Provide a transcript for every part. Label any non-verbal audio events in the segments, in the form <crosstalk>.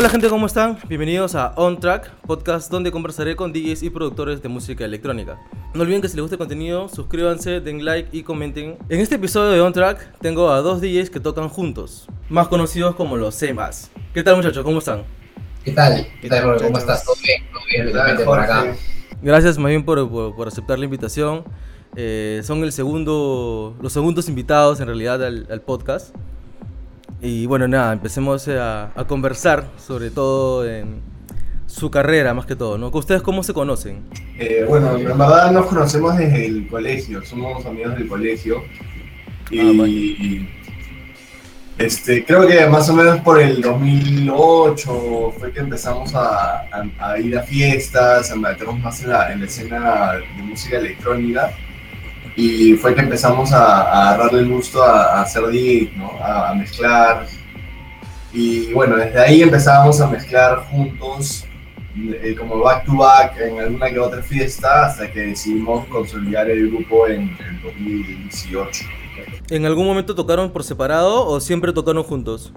Hola gente, ¿cómo están? Bienvenidos a On Track, podcast donde conversaré con DJs y productores de música electrónica. No olviden que si les gusta el contenido, suscríbanse, den like y comenten. En este episodio de On Track tengo a dos DJs que tocan juntos, más conocidos como los CMAs. ¿Qué tal muchachos? ¿Cómo están? ¿Qué tal? ¿Qué tal, Robert? ¿Cómo estás? ¿Todo bien? ¿Todo bien? Finalmente por acá. Gracias más bien por, por- por aceptar la invitación. Eh, son el segundo, los segundos invitados en realidad al, al podcast. Y bueno, nada, empecemos a, a conversar sobre todo en su carrera más que todo, ¿no? ¿Ustedes cómo se conocen? Eh, bueno, en verdad nos conocemos desde el colegio, somos amigos del colegio. Y este, creo que más o menos por el 2008 fue que empezamos a, a- a ir a fiestas, a meternos más en la, en la escena de música electrónica. Y fue que empezamos a, a agarrarle el gusto a, a hacer DJ, ¿no? a, a mezclar. Y bueno, desde ahí empezábamos a mezclar juntos eh, como back to back en alguna que otra fiesta hasta que decidimos consolidar el grupo en el 2018. ¿En algún momento tocaron por separado o siempre tocaron juntos?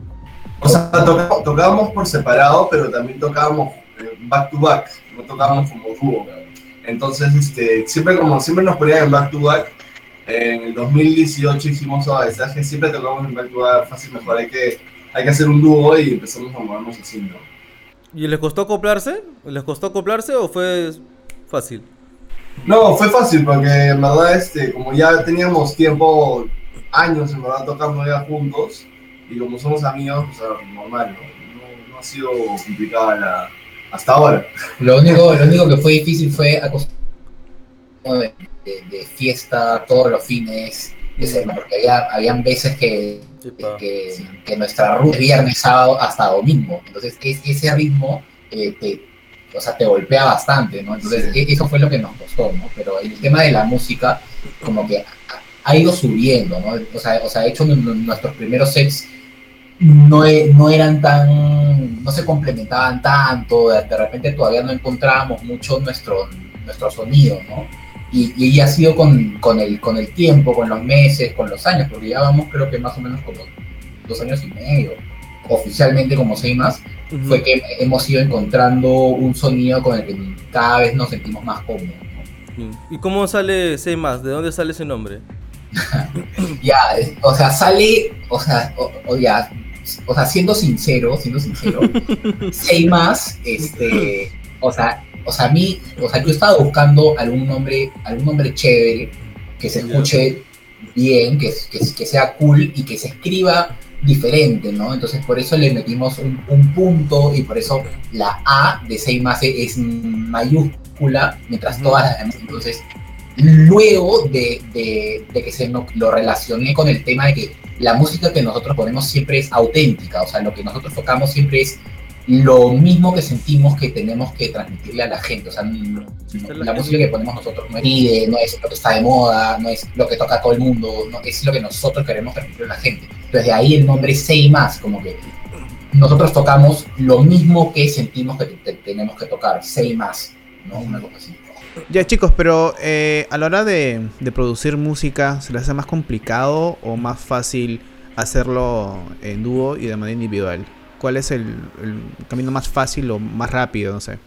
O sea, toca- tocábamos por separado, pero también tocábamos eh, back to back, no tocábamos como dúo. Entonces, este, siempre como siempre nos ponían en back to back. En el 2018 hicimos a veces que siempre tocamos en back, fácil mejor hay que, hay que hacer un dúo y empezamos a movernos así, ¿no? ¿Y les costó acoplarse? ¿Les costó acoplarse o fue fácil? No, fue fácil porque en verdad, este, como ya teníamos tiempo, años en verdad tocando ya juntos, y como somos amigos, o sea, normal, ¿no? No, no ha sido complicada la, hasta ahora. Lo único, lo único que fue difícil fue acostumbrarnos de, fiesta todos los fines de semana, porque había, habían veces que, que, que nuestra ruta es viernes, sábado hasta domingo. Entonces, es- ese ritmo eh, te, o sea, te golpea bastante, ¿no? Entonces, e- eso fue lo que nos costó, ¿no? Pero el tema de la música, como que ha- ido subiendo, ¿no? O sea, o sea de hecho, nu- nu- nuestros primeros sets no, e- no eran tan, no se complementaban tanto, de, de repente todavía no encontrábamos mucho nuestro, nuestro sonido, ¿no? Y, y ha sido con, con, el, con el tiempo, con los meses, con los años, porque ya vamos creo que más o menos como dos años y medio, oficialmente como seis más, fue que hemos ido encontrando un sonido con el que cada vez nos sentimos más cómodos. ¿no? ¿Y cómo sale C ¿De dónde sale ese nombre? <laughs> Ya, o sea, sale, o sea, o, o ya, o sea, siendo sincero, siendo sincero, <laughs> seis más, este, o sea, o sea, a mí, o sea, yo estaba buscando algún nombre, algún nombre chévere, que se escuche bien, que, que, que sea cool y que se escriba diferente, ¿no? Entonces por eso le metimos un, un punto y por eso la A de 6 más es mayúscula, mientras todas las demás. Entonces, luego de, de- de que se no- lo relacioné con el tema de que la música que nosotros ponemos siempre es auténtica, o sea, lo que nosotros tocamos siempre es lo mismo que sentimos que tenemos que transmitirle a la gente, o sea, no- la la música que ponemos nosotros no es pide, no es lo que está de moda, no es lo que toca todo el mundo, no, es lo que nosotros queremos transmitir a la gente. Entonces de ahí el nombre Sei Más, como que nosotros tocamos lo mismo que sentimos que te- tenemos que tocar, Sei Más, ¿no? Una cosa así. Ya chicos, pero eh, a la hora de, de producir música, ¿se les hace más complicado o más fácil hacerlo en dúo y de manera individual? ¿Cuál es el, camino más fácil o más rápido? No sé.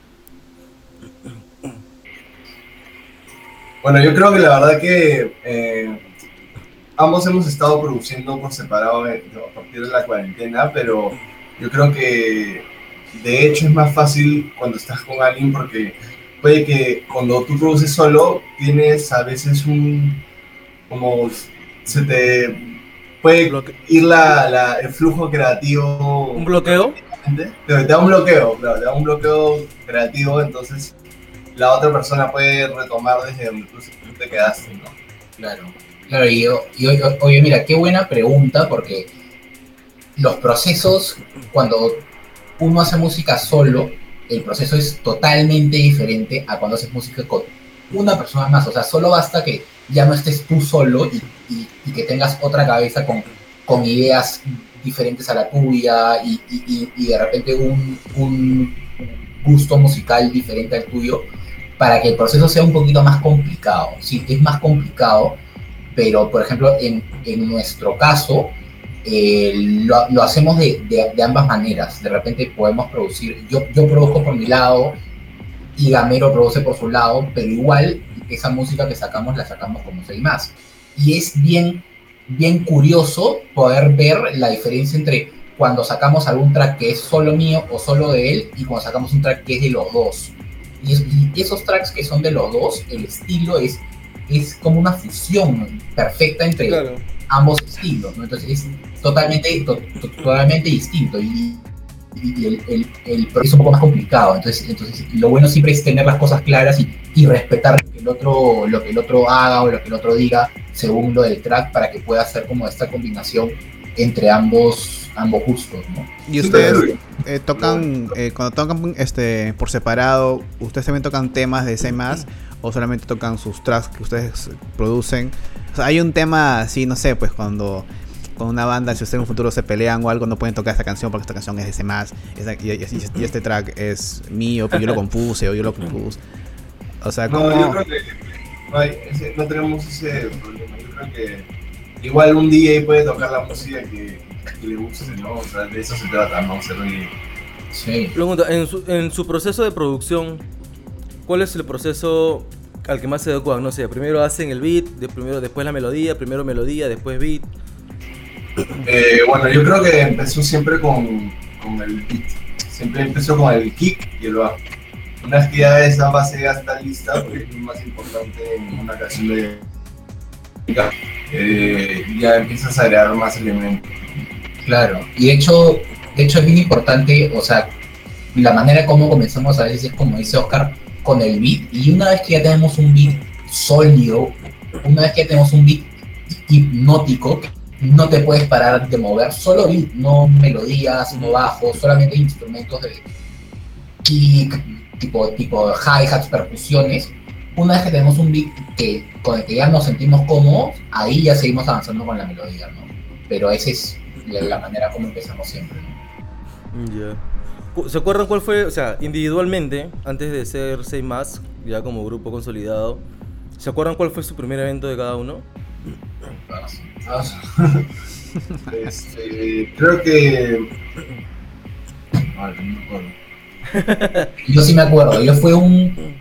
Bueno, yo creo que la verdad que eh, ambos hemos estado produciendo por separado eh, a partir de la cuarentena, pero yo creo que de hecho es más fácil cuando estás con alguien porque puede que cuando tú produces solo tienes a veces un como se te puede Bloque- ir la, la- el flujo creativo ¿Un bloqueo? te, te da un bloqueo, claro, te da un bloqueo creativo, entonces la otra persona puede retomar desde donde tú te quedaste, ¿no? Claro. Claro, y, y oye, oye, mira, qué buena pregunta, porque los procesos, cuando uno hace música solo, el proceso es totalmente diferente a cuando haces música con una persona más. O sea, solo basta que ya no estés tú solo y, que tengas otra cabeza con, ideas diferentes a la tuya y, de repente un, gusto musical diferente al tuyo para que el proceso sea un poquito más complicado. Sí, es más complicado, pero por ejemplo, en, nuestro caso, eh, lo, hacemos de, de- de ambas maneras. De repente podemos producir, yo, yo produzco por mi lado y Gamero produce por su lado, pero igual esa música que sacamos la sacamos como seis más. Y es bien, bien curioso poder ver la diferencia entre cuando sacamos algún track que es solo mío o solo de él y cuando sacamos un track que es de los dos. Y, es- y esos tracks que son de los dos, el estilo es, es como una fusión perfecta entre Claro. ambos estilos, ¿no? Entonces es totalmente, to- to- totalmente distinto y, y- y el, el, el proceso es un poco más complicado. Entonces, entonces lo bueno siempre es tener las cosas claras y, y respetar lo que, el otro, lo que el otro haga o lo que el otro diga según lo del track para que pueda hacer como esta combinación entre ambos, ambos gustos, ¿no? ¿Y ustedes eh, tocan, eh, cuando tocan este por separado, ustedes también tocan temas de C o solamente tocan sus tracks que ustedes producen? O sea, hay un tema así, no sé, pues cuando con una banda, si ustedes en un futuro se pelean o algo, no pueden tocar esta canción porque esta canción es de C y, y- y este track es mío, que yo lo compuse o yo lo compuse. O sea, No, yo creo que no, hay ese- no tenemos ese problema. Yo creo que igual un DJ puede tocar la música que, que le guste, ¿no? O sea, de eso se trata, ¿no? Ser DJ. Sí. Pregunta, en su, en su proceso de producción, ¿cuál es el proceso al que más se adecuan? No sé, primero hacen el beat, de primero, después la melodía, primero melodía, después beat. Eh, bueno, yo creo que empezó siempre con, con el beat. Siempre empezó con el kick y el bajo. Una vez que ya esa base ya está lista, porque es lo más importante en una canción de eh, ya empiezas a agregar más elementos. Claro, y de hecho, de hecho es bien importante, o sea, la manera como comenzamos a veces es como dice Oscar, con el beat, y una vez que ya tenemos un beat sólido, una vez que ya tenemos un beat hipnótico, no te puedes parar de mover, solo beat, no melodías, no bajos, solamente instrumentos de kick, tipo, tipo hi-hats, percusiones. Una vez que tenemos un beat que, con el que ya nos sentimos cómodos, ahí ya seguimos avanzando con la melodía, ¿no? Pero esa es la, manera como empezamos siempre. ¿no? Cu- ¿Se acuerdan cuál fue, o sea, individualmente, antes de ser 6 más, ya como grupo consolidado, ¿se acuerdan cuál fue su primer evento de cada uno? <laughs> Este, creo que. No me acuerdo. Yo sí me acuerdo, yo fue un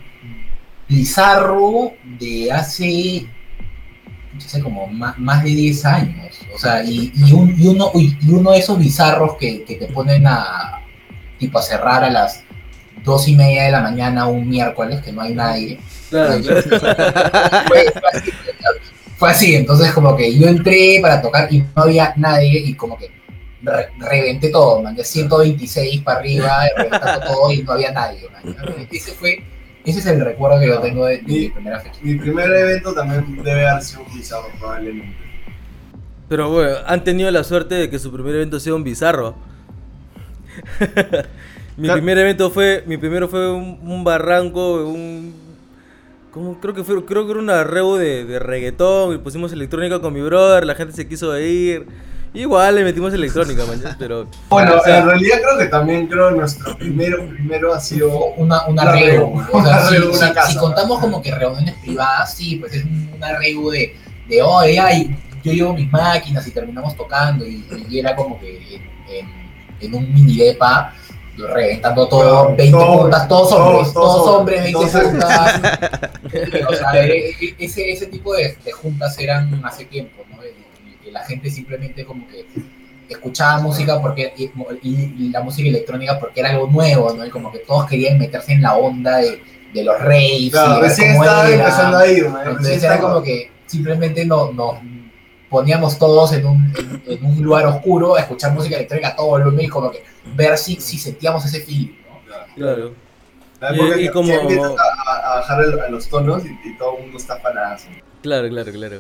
bizarro de hace, hace como más, más de 10 años. O sea, y, y, un- y uno, y uno de esos bizarros que, que te ponen a, tipo, a cerrar a las dos y media de la mañana un miércoles que no hay nadie. Claro, Fue, <laughs> fue así, entonces como que yo entré para tocar y no había nadie y como que re- reventé todo, man, de 126 para arriba, <laughs> reventando todo y no había nadie, man. Ese fue, ese es el recuerdo que yo tengo de, de mi primera fecha. Mi primer evento también debe haber sido un bizarro, probablemente. Pero bueno, han tenido la suerte de que su primer evento sea un bizarro. <laughs> mi Claro. primer evento fue, mi primero fue un, un barranco, un, ¿cómo? creo que fue, creo que era un arrebo de, de reggaetón y pusimos electrónica con mi brother, la gente se quiso ir. Igual le metimos electrónica, man, pero <laughs> Bueno, o sea, en realidad creo que también creo que nuestro primero, primero ha sido Una, un Un arrego. arrego, O sea, <laughs> un si, una si- casa. si contamos como que reuniones privadas, sí, pues es un, un arrego de, de oye, ay, yo llevo mis máquinas y terminamos tocando y, y era como que en, en- en un mini depa reventando todo, Bueno, 20 todos- puntas, todos hombres, todos- hombres, 20 entonces- puntas. <laughs> o sea, e- e- ese, ese tipo de, de juntas eran hace tiempo, ¿no? En el que la gente simplemente como que escuchaba música porque y, y- y la música electrónica porque era algo nuevo, ¿no? Y como que todos querían meterse en la onda de, de los raves y Claro, ver recién estaba empezando a ir, Entonces era como que simplemente no- nos poníamos todos en un, en, en un lugar oscuro a escuchar música electrónica todo volumen y como que ver si, si sentíamos ese feeling, ¿no? claro. La época Y- y como- a, a- bajar el- a los tonos y, y todo el mundo está panazo. Claro, claro, claro.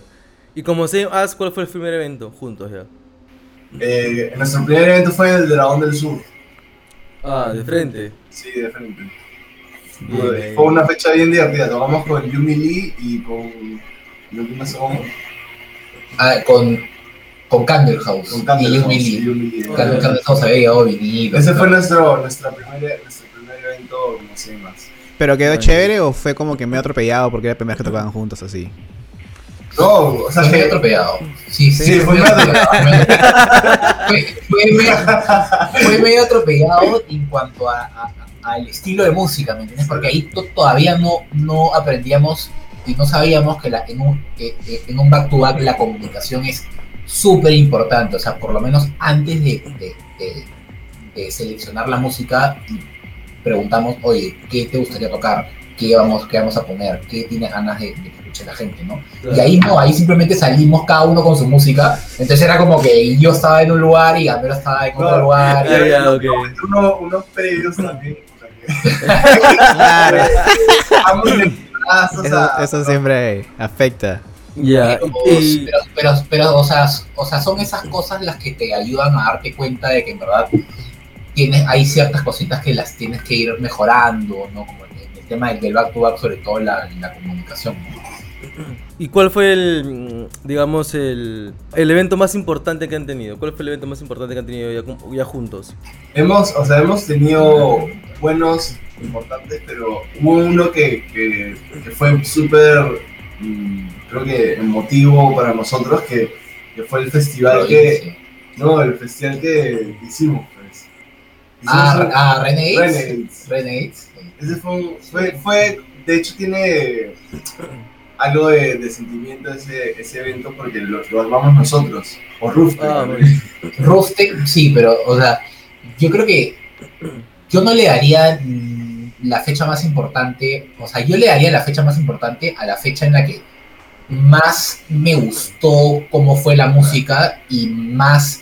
Y como se As, ¿cuál fue el primer evento juntos ya? Eh, nuestro primer evento fue el Dragón del Sur. Ah, de frente. Sí, de frente. Bien. Fue una fecha bien divertida. Tocamos con Yumi Lee y con. Lo que más somos. Ah, con, con Candle House Con Candle y House, y. Candle, Candle House había llegado vinilo. Ese fue nuestro, nuestra primer, nuestro primer evento, no sé más. ¿Pero quedó Bueno. chévere o fue como que medio atropellado porque era la primera vez que tocaban juntos así? No, o sea, Fue atropellado. Sí, sí, Sí, fue medio medio <laughs> atropellado. Fue, fue medio, fue medio atropellado en cuanto a, a- al estilo de música, ¿me entiendes? Porque ahí to- todavía no, no aprendíamos y no sabíamos que la, en, un, que- que en un back-to-back la comunicación es súper importante. O sea, por lo menos antes de, de- de- de seleccionar la música, preguntamos, oye, ¿qué te gustaría tocar? ¿Qué vamos, qué vamos a poner? ¿Qué tienes ganas de, de que escuche la gente? ¿no? Y ahí no, ahí simplemente salimos cada uno con su música. Entonces era como que yo estaba en un lugar y Gamero estaba en otro No, lugar. Ya, ya, ok. uno, unos previos también. <laughs> Claro. <laughs> Eso, siempre afecta. Ya. Pero, y- pero, pero, pero, o, sea, o sea, son esas cosas las que te ayudan a darte cuenta de que en verdad tienes, hay ciertas cositas que las tienes que ir mejorando, ¿no? Como el, el tema del, del back to back, sobre todo la, la comunicación. ¿no? <clears throat> ¿Y cuál fue el, mm, digamos, el, el evento más importante que han tenido? ¿Cuál fue el evento más importante que han tenido ya, ya juntos? Hemos, o sea, hemos tenido buenos, importantes, pero hubo uno que, que, que fue súper, mm, creo que emotivo para nosotros, que, que fue el festival que, no, el festival que hicimos, pues. Ah, ah, Renegades. Renegades. Ese fue, un- fue, fue, de hecho tiene algo de, de sentimiento ese, ese evento porque lo, lo armamos nosotros, o Roof. Ah, sí, pero, o sea, yo creo que yo no le daría la fecha más importante, o sea, yo le daría la fecha más importante a la fecha en la que más me gustó cómo fue la música y más,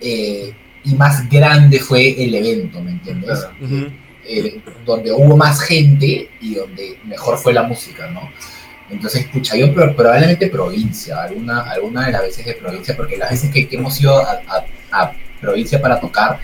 eh, y más grande fue el evento, ¿me entiendes? Claro. Ujú. eh, donde hubo más gente y donde mejor fue la música, ¿no? Entonces, escucha, yo pro- probablemente provincia, alguna, alguna de las veces de provincia, porque las veces que, que hemos ido a, a- a provincia para tocar,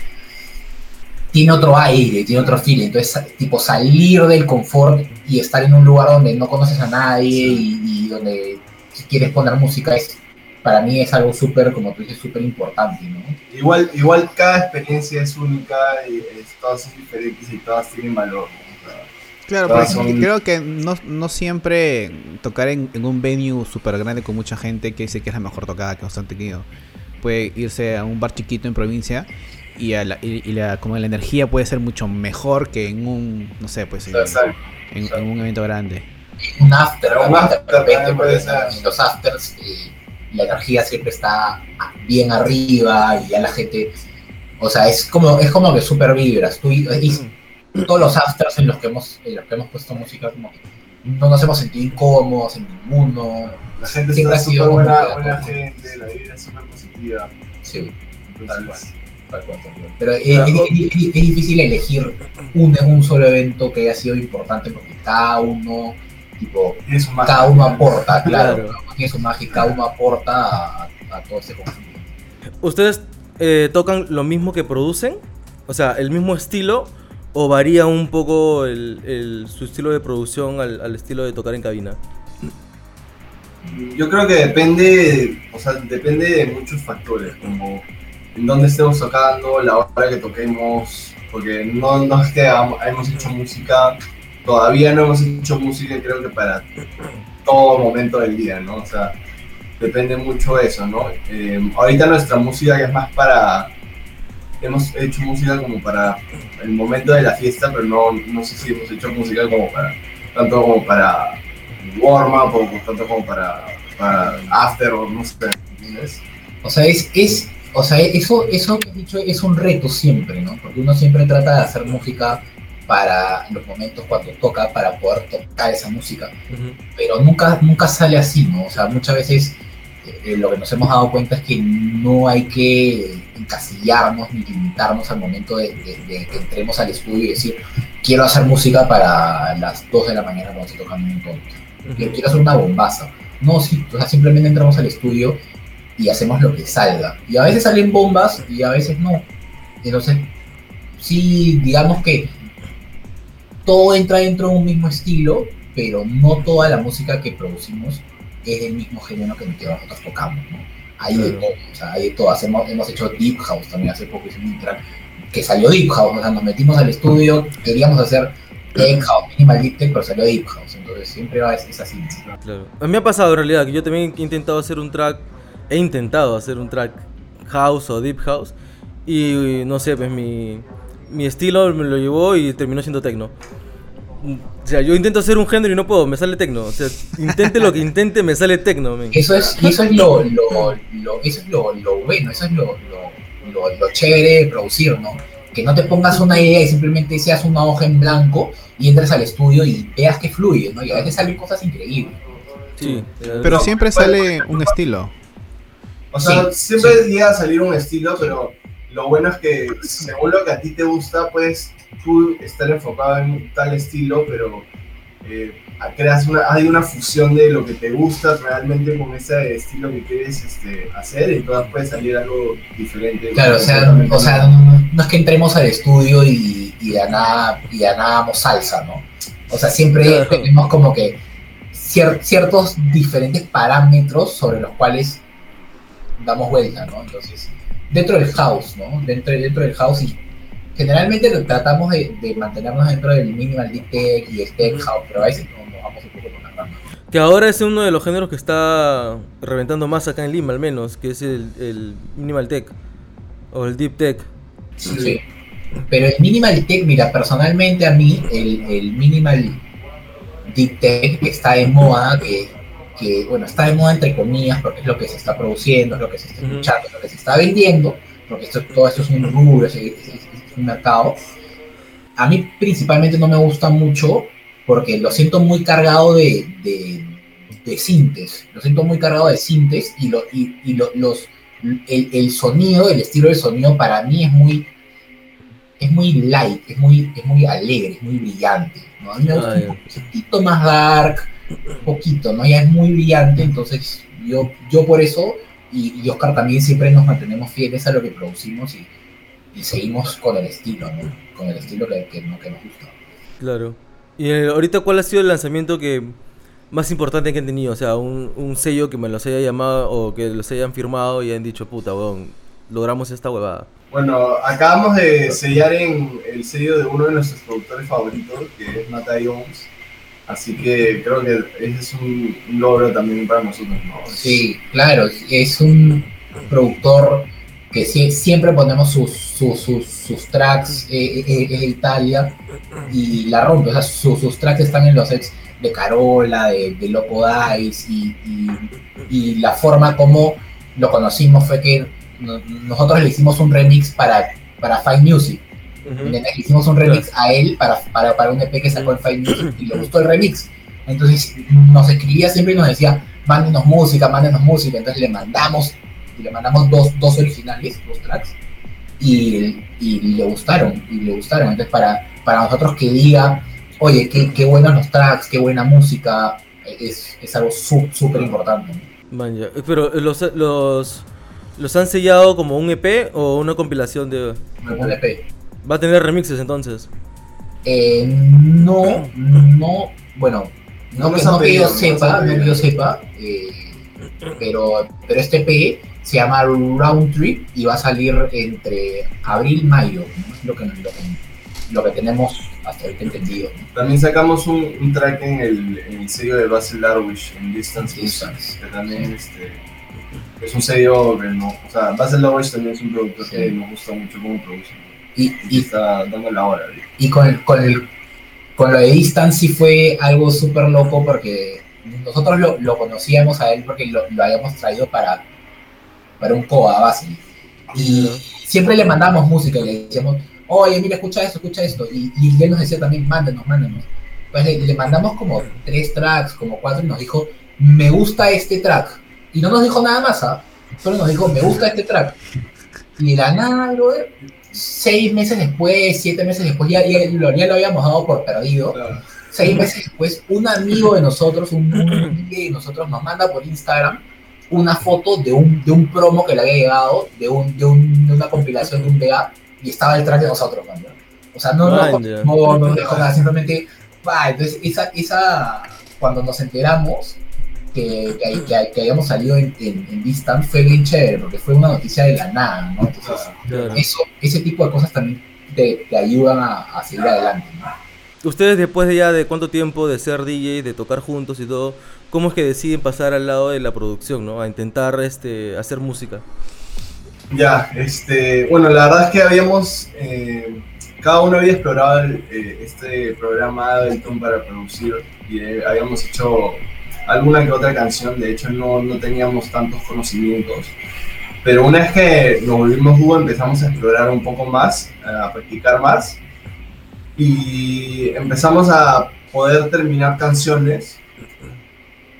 tiene otro aire, tiene otro feeling. Entonces, tipo, salir del confort y estar en un lugar donde no conoces a nadie y, y donde si quieres poner música es, para mí es algo súper, como tú dices, súper importante, ¿no? Igual, igual cada experiencia es única y es- todas son diferentes y todas tienen valor. ¿no? O sea, Claro, son- creo que no, no siempre tocar en, en un venue súper grande con mucha gente que dice que es la mejor tocada que nos han tenido. Puede irse a un bar chiquito en provincia y, a la, y, y la, como la energía puede ser mucho mejor que en un, no sé, pues en, exacto. en- en un evento grande. un after, Un after en los afters eh, la energía siempre está bien arriba y ya la gente, o sea, es como, es como que super vibras. Tú, y- y todos los afters en los que hemos, en los que hemos puesto música, como que no nos hemos sentido incómodos en ninguno. La gente Siempre está ha sido buena, buena gente, la vida es súper positiva. Sí, tal cual. Entonces, tal cual, tal cual. Pero es, es- es- es- es difícil elegir un, un solo evento que haya sido importante porque cada uno, tipo, tiene su magia. cada uno aporta, <laughs> claro, Claro. uno tiene su magia y cada uno aporta a, a todo ese conjunto. ¿Ustedes eh, tocan lo mismo que producen? O sea, el mismo estilo o varía un poco el, el- su estilo de producción al, al estilo de tocar en cabina? Yo creo que depende, o sea, depende de muchos factores, como en dónde estemos tocando, la hora que toquemos, porque no, no es que hemos hecho música, todavía no hemos hecho música creo que para todo momento del día, ¿no? O sea, depende mucho eso, ¿no? Eh, ahorita nuestra música que es más para, hemos hecho música como para el momento de la fiesta, pero no, no sé si hemos hecho música como para, tanto como para warm up o tanto como para, after o no sé. O sea, es, o sea, eso, eso que has dicho es un reto siempre, ¿no? Porque uno siempre trata de hacer música para los momentos cuando toca, para poder tocar esa música. pero nunca, nunca sale así, ¿no? O sea, muchas veces eh, lo que nos hemos dado cuenta es que no hay que encasillarnos ni limitarnos al momento de, de- de que entremos al estudio y decir, quiero hacer música para las 2 de la mañana cuando estoy tocando un tonto. Quiero, quiero hacer una bombaza. No, sí, o sea, simplemente entramos al estudio y hacemos lo que salga. Y a veces salen bombas y a veces no. Entonces, sí, digamos que todo entra dentro de un mismo estilo, pero no toda la música que producimos es del mismo género que nosotros tocamos, ¿no? Hay de todo, o sea, hay de todo. Hacemos, hemos hecho Deep House también hace poco, hicimos un track que salió Deep House, o sea, nos metimos al estudio, queríamos hacer Tech House, Minimal Deep Tech, pero salió Deep House, entonces siempre va es, es así. Claro. A mí me ha pasado en realidad que yo también he intentado hacer un track, he intentado hacer un track house o deep house y no sé, pues mi, mi estilo me lo llevó y terminó siendo techno. O sea, yo intento hacer un género y no puedo, me sale techno. O sea, intente lo que intente, me sale techno. men. Eso es, eso es lo, lo, lo- eso es lo, lo bueno, eso es lo, lo, lo, lo chévere de producir, ¿no? Que no te pongas una idea y simplemente seas una hoja en blanco y entres al estudio y veas que fluye, ¿no? Y a veces salen cosas increíbles. Sí. Pero siempre sale un estilo. O sea, Sí, siempre llega a salir un estilo, pero lo bueno es que según lo que a ti te gusta, puedes tú estar enfocado en tal estilo, pero eh, creas una, hay una fusión de lo que te gusta realmente con ese estilo que quieres este, hacer, y entonces puede salir algo diferente. Claro, o sea, o sea no no es que entremos al estudio y, y de nada y de la nada hagamos salsa, ¿no? O sea, siempre Claro. tenemos como que cier- ciertos diferentes parámetros sobre los cuales damos vuelta, ¿no? Entonces, dentro del house, ¿no? Dentro, dentro del house y generalmente lo tratamos de, de mantenernos dentro del minimal deep tech y el tech house, pero a veces nos vamos un poco por las ramas. Que ahora es uno de los géneros que está reventando más acá en Lima, al menos, que es el, el minimal tech o el deep tech. Sí. Pero el minimal tech, mira, personalmente a mí, el, el minimal deep tech está de moda, que, que, bueno, está de moda entre comillas, porque es lo que se está produciendo, es lo que se está escuchando, es lo que se está vendiendo, porque esto, todo esto es un rubro, es, es- es- un mercado. A mí principalmente no me gusta mucho porque lo siento muy cargado de, de, de sintes, lo siento muy cargado de sintes y, lo, y, y lo- los, el, el sonido, el estilo del sonido para mí es muy es muy light, es muy, es muy alegre, es muy brillante. ¿no? A mí me gusta Ah, un ya. poquito más dark, poquito, ¿no? Ya es muy brillante, entonces yo, yo por eso y, y Oscar también siempre nos mantenemos fieles a lo que producimos y, y seguimos con el estilo, ¿no? Con el estilo que, que, no- que nos gusta. Claro. Y eh, ahorita, ¿cuál ha sido el lanzamiento que más importante que han tenido? O sea, un, un sello que me los haya llamado o que los hayan firmado y hayan dicho, puta, weón, logramos esta huevada. Bueno, acabamos de sellar en el sello de uno de nuestros productores favoritos, que es Mata Jones. Así que creo que ese es un logro también para nosotros, ¿no? Sí, claro, es un productor que sie- siempre ponemos sus, tracks eh, eh, eh, de Italia y la rompe. O sea, sus, tracks están en los sets de Carola, de, Loco Dice y, la forma como lo conocimos fue que no- nosotros le hicimos un remix para, para Fine Music. ¿Entendés? Le hicimos un remix a él para, para, para un EP que sacó en Fine Music y le gustó el remix. Entonces nos escribía siempre y nos decía, mándenos música, mándenos música. Entonces le mandamos, y le mandamos dos, dos originales, dos tracks, y, y le gustaron, y le gustaron. Entonces para, para nosotros que diga, oye, qué, qué buenos los tracks, qué buena música, es, es algo su- súper importante. Man, ya. Eh, Pero los, los, los han sellado como un EP o una compilación de... Un EP. Va a tener remixes entonces. Eh, no, no, bueno, No no, que, no yo sepa, no que yo sepa, eh, pero, pero este P se llama Round Trip y va a salir entre abril y mayo, ¿no? es lo que, lo, que, lo que tenemos hasta ahorita entendido. ¿no? También sacamos un, un track en el, en el sello de Basil Darwish, en Distance Distance. Que también este, es un sello que no, o sea, Basil Darwish también es un productor Sí. que nos gusta mucho cómo produce. Y, Y está dando la hora. y con, el, con, el, con lo de Distance sí fue algo súper loco porque nosotros lo, lo conocíamos a él porque lo, lo habíamos traído para, para un coa base. Y siempre le mandamos música y le decíamos, oye, mira, escucha esto, escucha esto. Y, y él nos decía también, mándenos, mándenos. Pues le, le mandamos como tres tracks, como cuatro, y nos dijo, me gusta este track. Y no nos dijo nada más, ¿ah? Solo nos dijo, me gusta este track. Y de la nada, brother, seis meses después, siete meses después, ya, ya, lo, ya lo habíamos dado por perdido. Claro. Seis meses después, un amigo de nosotros, un, <clears throat> un de nosotros, nos manda por Instagram una foto de un, de un promo que le había llegado, de, un, de, un- de una compilación de un VA, y estaba track de nosotros, man, ¿no? O sea, no, no, ya. no, no dejó nada, simplemente, va, entonces esa, esa, cuando nos enteramos que, que, que- que habíamos salido en, en, en Distance fue bien chévere, porque fue una noticia de la nada, ¿no? Entonces, Claro. eso, ese tipo de cosas también te, te ayudan a, a seguir adelante, ¿no? ustedes después de ya de cuánto tiempo de ser DJ, de tocar juntos y todo, ¿cómo es que deciden pasar al lado de la producción, ¿no? A intentar este, hacer música. Ya, este, bueno, la verdad es que habíamos, eh, cada uno había explorado el, eh, este programa Ableton para producir y eh, habíamos hecho alguna que otra canción, de hecho no, no teníamos tantos conocimientos, pero una vez que nos volvimos dúo empezamos a explorar un poco más, a practicar más y empezamos a poder terminar canciones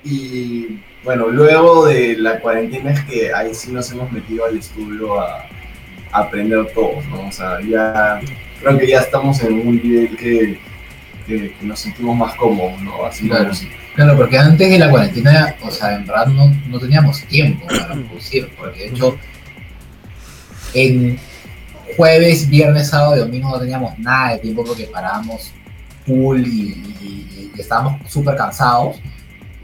y bueno, luego de la cuarentena es que ahí sí nos hemos metido al estudio a, aprender todos, ¿no? O sea, ya creo que ya estamos en un nivel que, que, nos sentimos más cómodos, ¿no? Así claro, claro, porque antes de la cuarentena, o sea, en verdad no, no teníamos tiempo para producir, porque de hecho en jueves, viernes, sábado y domingo no teníamos nada de tiempo porque parábamos full y, y estábamos súper cansados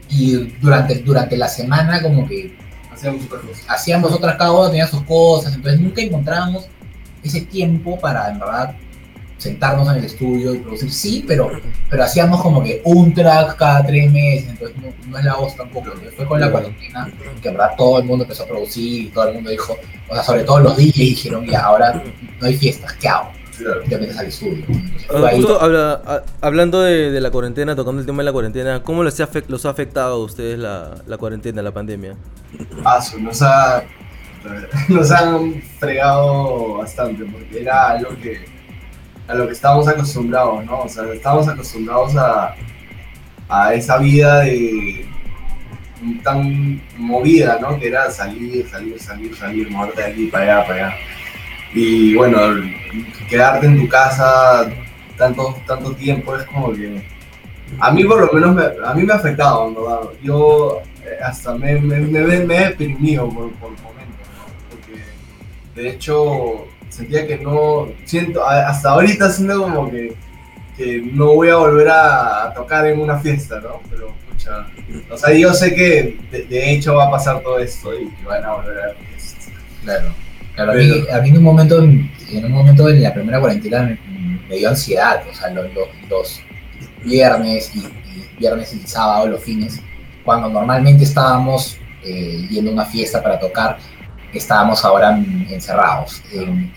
y durante, durante la semana como que hacíamos. Hacíamos otras, cada uno tenía sus cosas, entonces nunca encontrábamos ese tiempo para en verdad sentarnos en el estudio y producir, sí, pero, pero hacíamos como que un track cada tres meses, entonces no, es la voz tampoco, fue con la cuarentena que en verdad todo el mundo empezó a producir y todo el mundo dijo, o sea, sobre todo los DJs dijeron, ya, ahora no hay fiestas, ¿qué hago? al estudio. Ah, hablando de, la cuarentena, tocando el tema de la cuarentena, ¿cómo los ha, los ha afectado a ustedes la, cuarentena, la pandemia? Ah, nos, ha, <laughs> nos han fregado bastante, porque era algo que, a lo que estábamos acostumbrados, ¿no? O sea, estábamos acostumbrados a, a esa vida de tan movida, ¿no? Que era salir, salir, salir, salir, moverte de aquí para allá, para allá. Y bueno, quedarte en tu casa tanto, tanto tiempo es como que... A mí por lo menos me, a mí me ha afectado, ¿no? Yo eh, hasta me, me, me, he deprimido por, por momentos, ¿no? Porque de hecho sentía que no, siento, hasta ahorita siento como que, que no voy a volver a, tocar en una fiesta, ¿no? Pero, escucha, o sea, yo sé que de, de, hecho va a pasar todo esto y que van a volver a fiestas. Claro. Claro, a, mí, a mí en un momento, en un momento de la primera cuarentena me, dio ansiedad, o sea, los, los, viernes y, viernes y sábado, los fines, cuando normalmente estábamos eh, yendo a una fiesta para tocar, estábamos ahora encerrados en,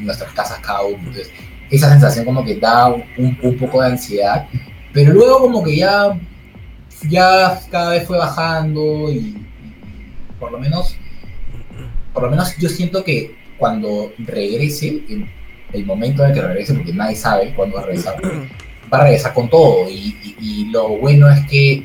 nuestras casas cada uno. Entonces, esa sensación como que da un, poco de ansiedad, pero luego como que ya, ya cada vez fue bajando y, por lo menos por lo menos yo siento que cuando regrese, en el momento en que regrese, porque nadie sabe cuándo va a regresar, va a regresar con todo. Y, lo bueno es que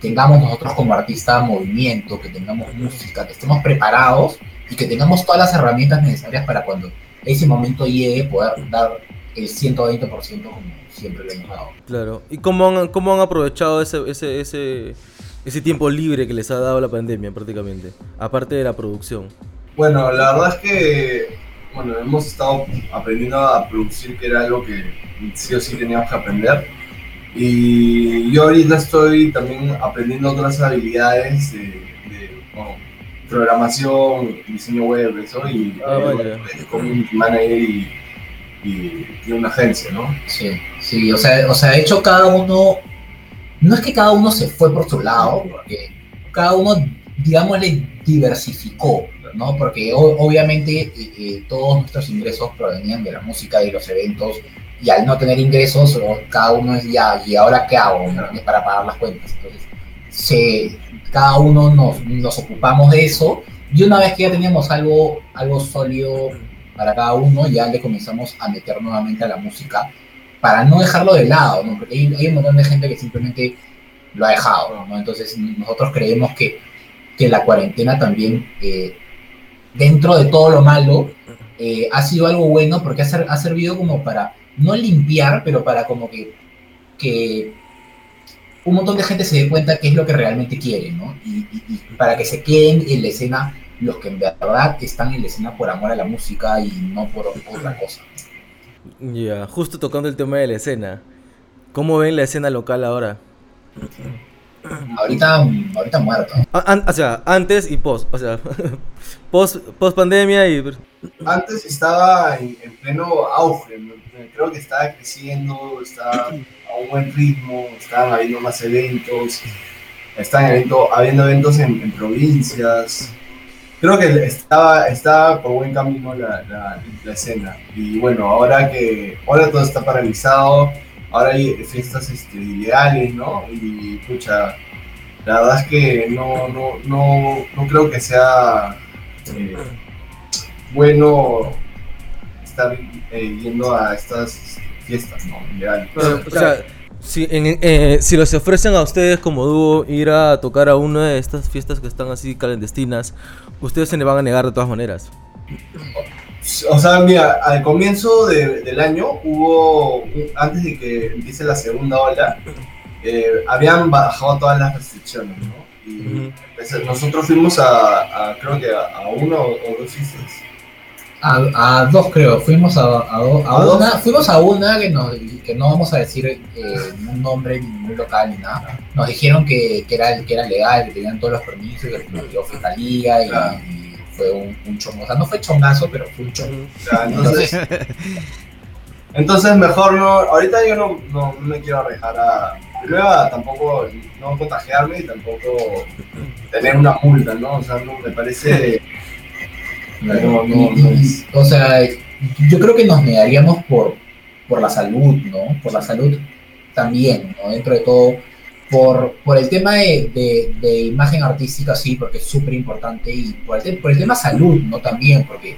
tengamos nosotros como artistas movimiento, que tengamos música, que estemos preparados y que tengamos todas las herramientas necesarias para cuando ese momento llegue poder dar el 120% como siempre lo hemos dado. Claro. ¿Y cómo han, cómo han aprovechado ese, ese, ese ese tiempo libre que les ha dado la pandemia prácticamente, aparte de la producción? Bueno, la verdad es que bueno, hemos estado aprendiendo a producir, que era algo que sí o sí teníamos que aprender. Y yo ahorita estoy también aprendiendo otras habilidades de, programación, diseño web, eso, y ah, eh, community manager y, y, una agencia, ¿no? Sí, sí, o sea, o sea, de hecho cada uno no es que cada uno se fue por su lado, porque cada uno, digamos, le diversificó, ¿no? Porque obviamente eh, eh, todos nuestros ingresos provenían de la música y los eventos, y al no tener ingresos, cada uno es ya, ¿y ahora qué hago? Para pagar las cuentas. Entonces, se, cada uno nos, nos ocupamos de eso, y una vez que ya teníamos algo, algo sólido para cada uno, ya le comenzamos a meter nuevamente a la música para no dejarlo de lado, ¿no? porque hay, un montón de gente que simplemente lo ha dejado, ¿no? entonces nosotros creemos que, que la cuarentena también, eh, dentro de todo lo malo, eh, ha sido algo bueno porque ha, ha, servido como para, no limpiar, pero para como que, que un montón de gente se dé cuenta qué es lo que realmente quiere, ¿no? Y, y, para que se queden en la escena los que en verdad están en la escena por amor a la música y no por otra cosa. Ya, justo tocando el tema de la escena. ¿Cómo ven la escena local ahora? Ahorita, ahorita o sea, antes y post. O sea, <laughs> post, post pandemia y. Antes estaba en, en pleno auge, creo que estaba creciendo, estaba a un buen ritmo, estaban habiendo más eventos, estaban evento- habiendo eventos en, en provincias. Creo que estaba, estaba por buen camino la, la- la escena. Y bueno, ahora que ahora todo está paralizado, ahora hay fiestas este, ilegales, ¿no? Y pucha, la verdad es que no, no, no, no creo que sea eh, bueno estar eh, yendo a estas fiestas, ¿no? O sea, si, en- eh, si les ofrecen a ustedes como dúo ir a tocar a una de estas fiestas que están así clandestinas, ustedes se le van a negar de todas maneras. O sea, mira, al comienzo de- del año hubo, antes de que empiece la segunda ola, eh, habían bajado todas las restricciones, ¿no? Y pues, nosotros fuimos a, a- creo que a, a uno o dos fiestas. A, a dos creo, fuimos a, a, do- a ¿A dos? una, fuimos a una que, nos, que no vamos a decir eh, un nombre ni un local ni nada. Nos dijeron que, que era, que era legal, que tenían todos los permisos, que nos dio fiscalía y, Claro. y fue un, un chongo. O sea, no fue chongazo, pero fue un chongo. Entonces, <laughs> entonces mejor no, ahorita yo no, no, no me quiero arriesgar a, primero a tampoco no contagiarme y tampoco tener una multa, ¿no? O sea, no me parece... <laughs> No, no, es- o sea, yo creo que nos negaríamos por, por la salud, ¿no? Por la salud también, ¿no? Dentro de todo, por, por el tema de, de- de imagen artística, sí, porque es súper importante, y por el, por el tema salud, ¿no? También, porque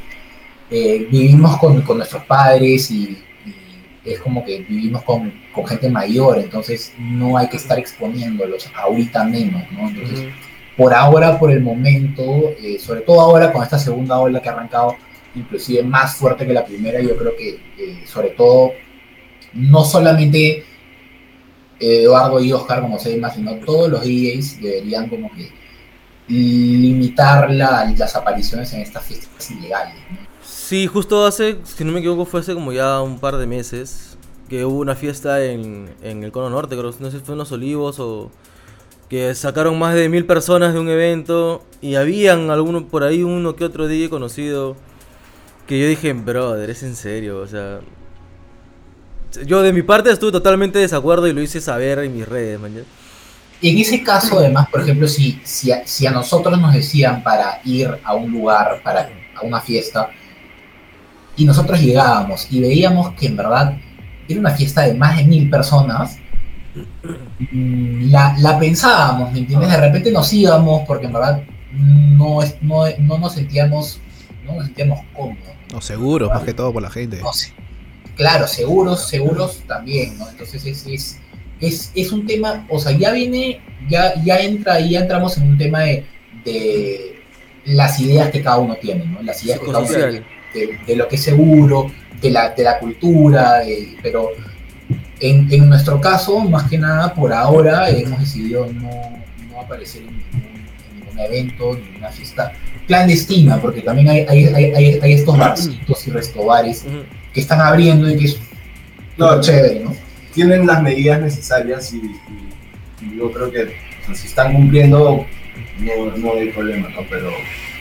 eh, vivimos con, con nuestros padres y es como que vivimos con, con gente mayor, entonces no hay que estar exponiéndolos, ahorita menos, ¿no? Entonces, por ahora, por el momento, eh, sobre todo ahora con esta segunda ola que ha arrancado, inclusive más fuerte que la primera, yo creo que eh, sobre todo, no solamente eh, Eduardo y Oscar como se sino todos los DJs deberían como que limitar la- las apariciones en estas fiestas ilegales. ¿no? Sí, justo hace, si no me equivoco, fue hace como ya un par de meses que hubo una fiesta en, en el Cono Norte, creo, no sé si fue en Los Olivos o que sacaron más de mil personas de un evento y habían alguno por ahí uno que otro DJ conocido que yo dije, brother, es en serio, o sea, yo de mi parte estuve totalmente de desacuerdo y lo hice saber en mis redes, man. En ese caso, además, por ejemplo, si, si, a, si a nosotros nos decían para ir a un lugar, para a una fiesta, y nosotros llegábamos y veíamos que en verdad era una fiesta de más de mil personas, mm, la, la pensábamos, ¿me entiendes? De repente nos íbamos porque en verdad no, es- no, no nos sentíamos no nos sentíamos cómodos. O seguros, más que todo por la gente. No sé. Claro, seguros, seguros también, ¿no? Entonces es, es, es, es un tema, o sea, ya viene, ya, ya entra ahí, ya entramos en un tema de, de las ideas que cada uno tiene, ¿no? Las ideas que cada uno tiene, de, de lo que es seguro, de la, de la cultura, de- pero en, en nuestro caso, más que nada, por ahora hemos decidido no, no aparecer en ningún, en ningún evento, en ninguna fiesta clandestina, porque también hay, hay, hay, hay- estos barcitos y restobares que están abriendo y que es No, chévere, ¿no? tienen las medidas necesarias y, y- y yo creo que o sea, si están cumpliendo no, no hay problema, ¿no? Pero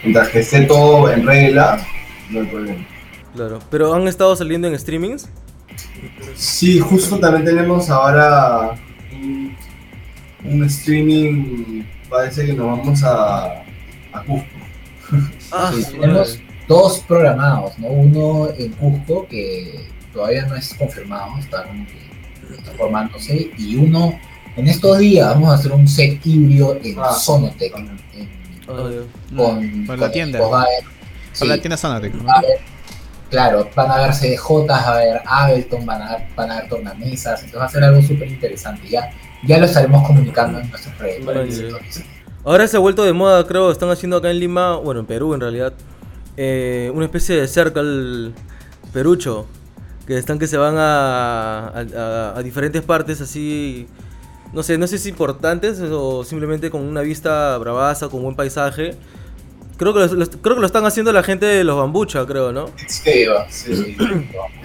mientras que esté todo en regla, no hay problema. Claro, pero han estado saliendo en streamings. Sí, justo también tenemos ahora un, un streaming, parece que nos vamos a, a Cusco. Ah, Sí, tenemos dos programados, ¿no? Uno en Cusco, que todavía no es confirmado, está como que está formándose, y uno en estos días vamos a hacer un set híbrido en Ah. Sonotec, en- ya. con, Con la con- tienda. Con sí, la tienda Sonatec, ¿no? haber- claro, van a haber CDJs, va a haber Ableton, van a, van a haber tornamesas, entonces va a ser algo súper interesante. Ya, ya lo estaremos comunicando en Vale. actualicen. Ahora se ha vuelto de moda, creo, están haciendo acá en Lima, bueno, en Perú en realidad, eh, una especie de circle perucho, que están que se van a, a, a- a diferentes partes así, no sé, no sé si importantes o simplemente con una vista bravaza, con buen paisaje, Creo que, lo, creo que lo están haciendo la gente de los Bambucha, creo, ¿no? Sí, sí,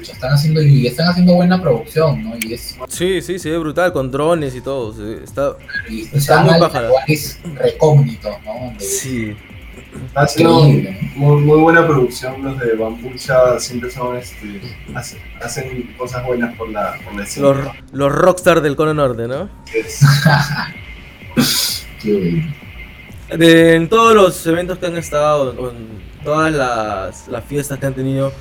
están haciendo y están haciendo buena producción, ¿no? Y es, sí, sí, se ve brutal, con drones y todo. Está, y está muy pájara. Es recógnito, ¿no? sí. Ha sido muy, muy, buena producción los de Bambucha, siempre son este, hacen, hacen cosas buenas por la, por la escena. Los, los rockstar del Cono Norte, ¿no? <laughs> Qué de, en todos los eventos que han estado, en todas las, fiestas que han tenido,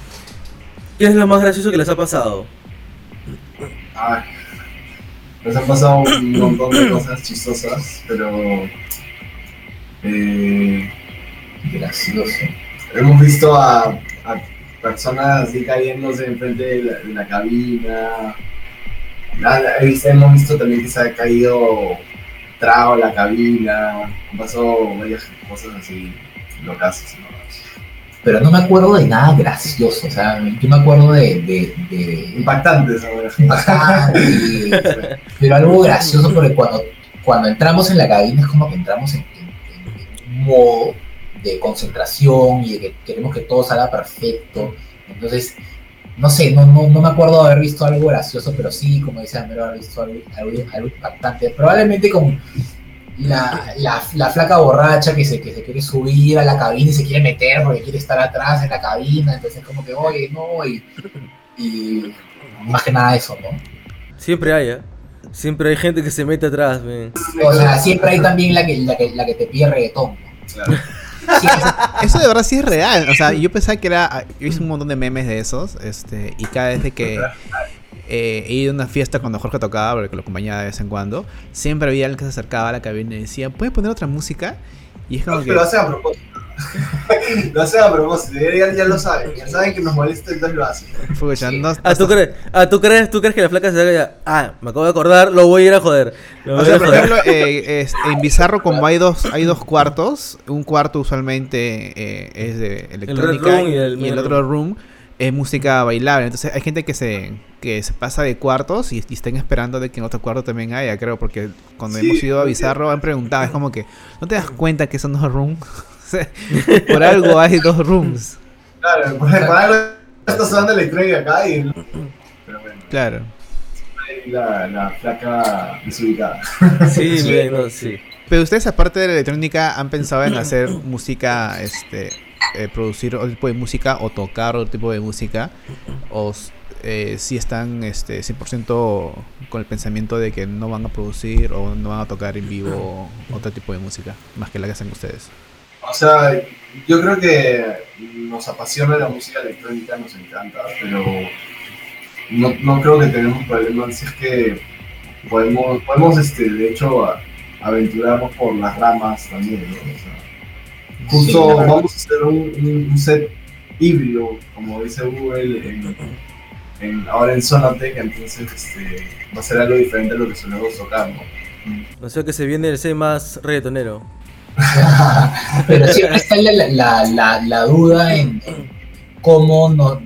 ¿qué es lo más gracioso que les ha pasado? Ay, les han pasado un montón de cosas chistosas, pero eh, gracioso. Hemos visto a, personas así cayéndose enfrente de la cabina. Hemos visto también que se ha caído trago la cabina, pasó varias cosas así locas. Pero no me acuerdo de nada gracioso, o sea, yo me acuerdo de... de, de... Impactantes, pero algo gracioso porque cuando, cuando entramos en la cabina es como que entramos en, un modo de concentración y de que queremos que todo salga perfecto. Entonces, no sé, no, no, no me acuerdo de haber visto algo gracioso, pero sí, como dice Amero, haber visto algo, algo, impactante. Probablemente con la, la, la, flaca borracha que se, que se quiere subir a la cabina y se quiere meter porque quiere estar atrás en la cabina, entonces como que, oye, no, y, y más que nada eso, ¿no? Siempre hay, ¿eh? Siempre hay gente que se mete atrás, O sea, siempre hay también la que, la que, la que te pide reggaetón, ¿no? Claro eso de verdad sí es real. O sea, yo pensaba que era. Yo hice un montón de memes de esos. Este, y cada vez que eh, he ido a una fiesta cuando Jorge tocaba, porque lo acompañaba de vez en cuando, siempre había alguien que se acercaba a la cabina y decía, ¿puedes poner otra música? Y es como que. Lo hace a propósito. <laughs> lo hace a propósito. Ya, ya, lo saben. Ya saben que nos molesta, entonces lo hace. ah, ¿tú crees, ah, ¿tú crees, ¿tú crees que la flaca se haga Ah, me acabo de acordar, lo voy a ir a joder. o sea, por ejemplo, eh, <laughs> en Bizarro, como hay dos, hay dos cuartos, un cuarto usualmente eh, es de electrónica y, el, y el otro room es música bailable. Entonces hay gente que se, que se pasa de cuartos y, están esperando de que en otro cuarto también haya, creo, porque cuando hemos ido a Bizarro han preguntado, es como que, ¿no te das cuenta que son dos rooms? <laughs> por algo hay dos rooms. Claro, por, algo está sonando electrónica acá y... Pero bueno. Claro. La, la flaca desubicada. Sí, <laughs> bueno, sí. Pero ustedes, aparte de la electrónica, han pensado en hacer música, este, eh, producir otro tipo de música o tocar otro tipo de música? ¿O eh, si están este, 100% con el pensamiento de que no van a producir o no van a tocar en vivo otro tipo de música, más que la que hacen ustedes? O sea, yo creo que nos apasiona la música electrónica, nos encanta, pero no, no creo que tenemos problemas si es que podemos, podemos este, de hecho, aventurarnos por las ramas también, ¿no? O sea, Justo vamos a hacer un, set híbrido, como dice Google, en, ahora en Sonatec, entonces este, va a ser algo diferente a lo que solemos tocar, ¿no? O sea que se viene el set más reggaetonero. <laughs> Pero siempre está la, la, la, duda en, cómo nos,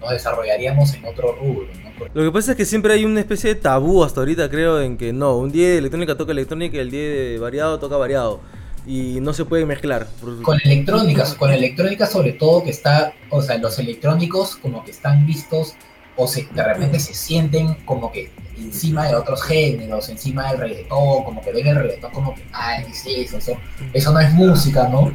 nos, desarrollaríamos en otro rubro. ¿no? Lo que pasa es que siempre hay una especie de tabú hasta ahorita, creo, en que no, un día de electrónica toca electrónica y el día de variado toca variado y no se puede mezclar. Con electrónicas, con electrónica sobre todo que está, o sea, los electrónicos como que están vistos o se, de repente se sienten como que encima de otros géneros, encima del reggaetón, como que ven el reggaetón como que, ay, sí, eso, eso, eso no es música, ¿no?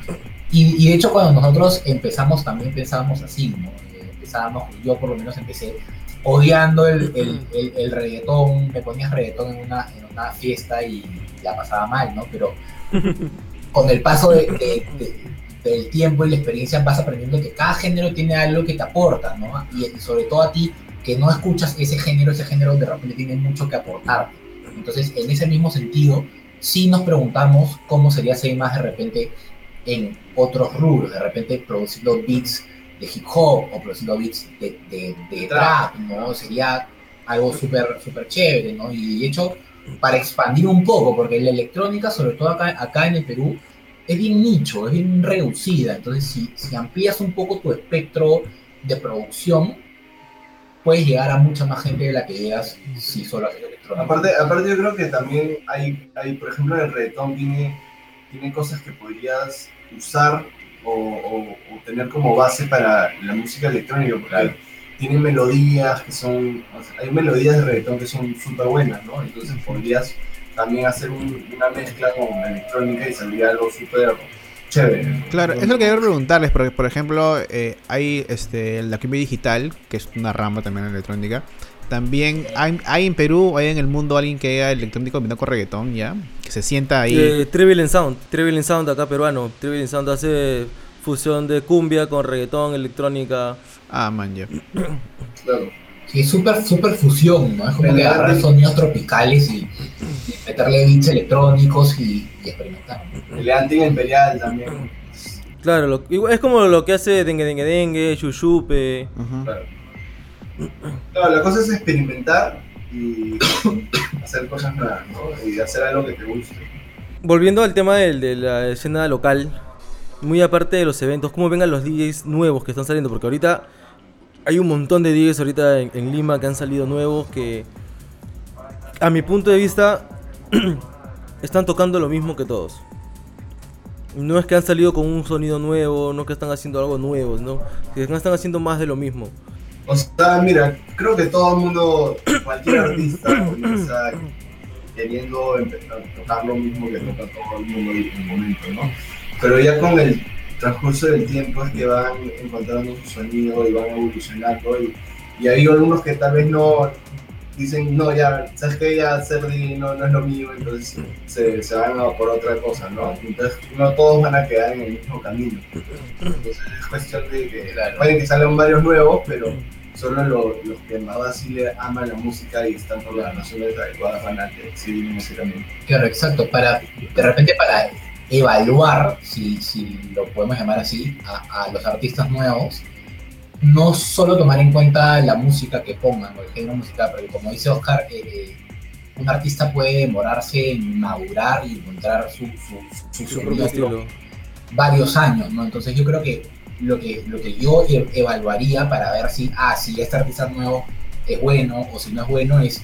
Y, y, de hecho cuando nosotros empezamos también pensábamos así, ¿no? Eh, empezábamos, yo por lo menos empecé odiando el, el, el, el reggaetón, me ponías reggaetón en una, en una fiesta y la pasaba mal, ¿no? Pero <laughs> con el paso de, del tiempo y la experiencia vas aprendiendo que cada género tiene algo que te aporta, ¿no? Y, sobre todo a ti, que no escuchas ese género, ese género de repente tiene mucho que aportar. Entonces, en ese mismo sentido, sí nos preguntamos cómo sería ser más de repente en otros rubros, de repente produciendo beats de hip hop o produciendo beats de, de, de trap, ¿no? Sería algo súper súper chévere, ¿no? Y de hecho, para expandir un poco, porque la electrónica, sobre todo acá, acá en el Perú, es bien nicho, es bien reducida. Entonces, si, si amplías un poco tu espectro de producción, puedes llegar a mucha más gente de la que llegas si solo haces electrónica. Aparte, aparte yo creo que también hay, hay, por ejemplo, el reggaetón tiene tiene cosas que podrías usar o, o- o tener como base para la música electrónica, porque Claro. tienen melodías que son, o sea, hay melodías de reggaetón que son súper buenas, ¿no? Entonces podrías también hacer un- una mezcla con la electrónica y salir algo súper chévere. Claro, es lo que quiero preguntarles, porque por ejemplo, eh, hay este, la cumbia digital, que es una rama también electrónica. También hay, hay en Perú, hay en el mundo alguien que haga electrónico combinado con reggaetón, ¿ya? Que se sienta ahí. Eh, Trivial Sound, Trivial Sound acá peruano. Trivial Sound hace fusión de cumbia con reggaetón, electrónica. Ah, man, ya. Claro. Sí, es súper, súper fusión, ¿no? Es como que agarrar sonidos tropicales y, y meterle beats electrónicos y, y experimentar. ¿No? El anti-imperial también. Claro, lo- igual- es como lo que hace Dengue Dengue Dengue, Shushupe. Ujú. Claro. Claro, la cosa es experimentar y <coughs> hacer cosas nuevas, ¿no? Y hacer algo que te guste. Volviendo al tema del- de, la escena local, muy aparte de los eventos, ¿cómo vengan los DJs nuevos que están saliendo? Porque ahorita hay un montón de DJs ahorita en, en Lima que han salido nuevos que, a mi punto de vista, <coughs> están tocando lo mismo que todos. No es que han salido con un sonido nuevo, no es que están haciendo algo nuevo, ¿no? Que están haciendo más de lo mismo. O sea, mira, creo que todo el mundo, cualquier artista, <coughs> comienza queriendo empezar a tocar lo mismo que toca todo el mundo en el momento, ¿no? Pero ya con el transcurso del tiempo es que van encontrando su sonido y van evolucionando y, y hay algunos que tal vez no dicen, no, ya, sabes que ya DJ no, no es lo mío, entonces se, se van a por otra cosa, ¿no? Entonces no todos van a quedar en el mismo camino. Entonces es cuestión de que Claro. pueden que salgan varios nuevos, pero solo lo- los que en verdad sí le aman la música y están por las razones adecuadas van a que seguir camino. Claro, exacto. Para, de repente para evaluar, si, si lo podemos llamar así, a, a los artistas nuevos, no solo tomar en cuenta la música que pongan o el género musical, porque como dice Oscar, eh, un artista puede demorarse en madurar y encontrar su, su, su, Su sonido propio estilo. varios años, ¿no? Entonces yo creo que lo que, lo que yo e- evaluaría para ver si, ah, si este artista nuevo es bueno o si no es bueno es,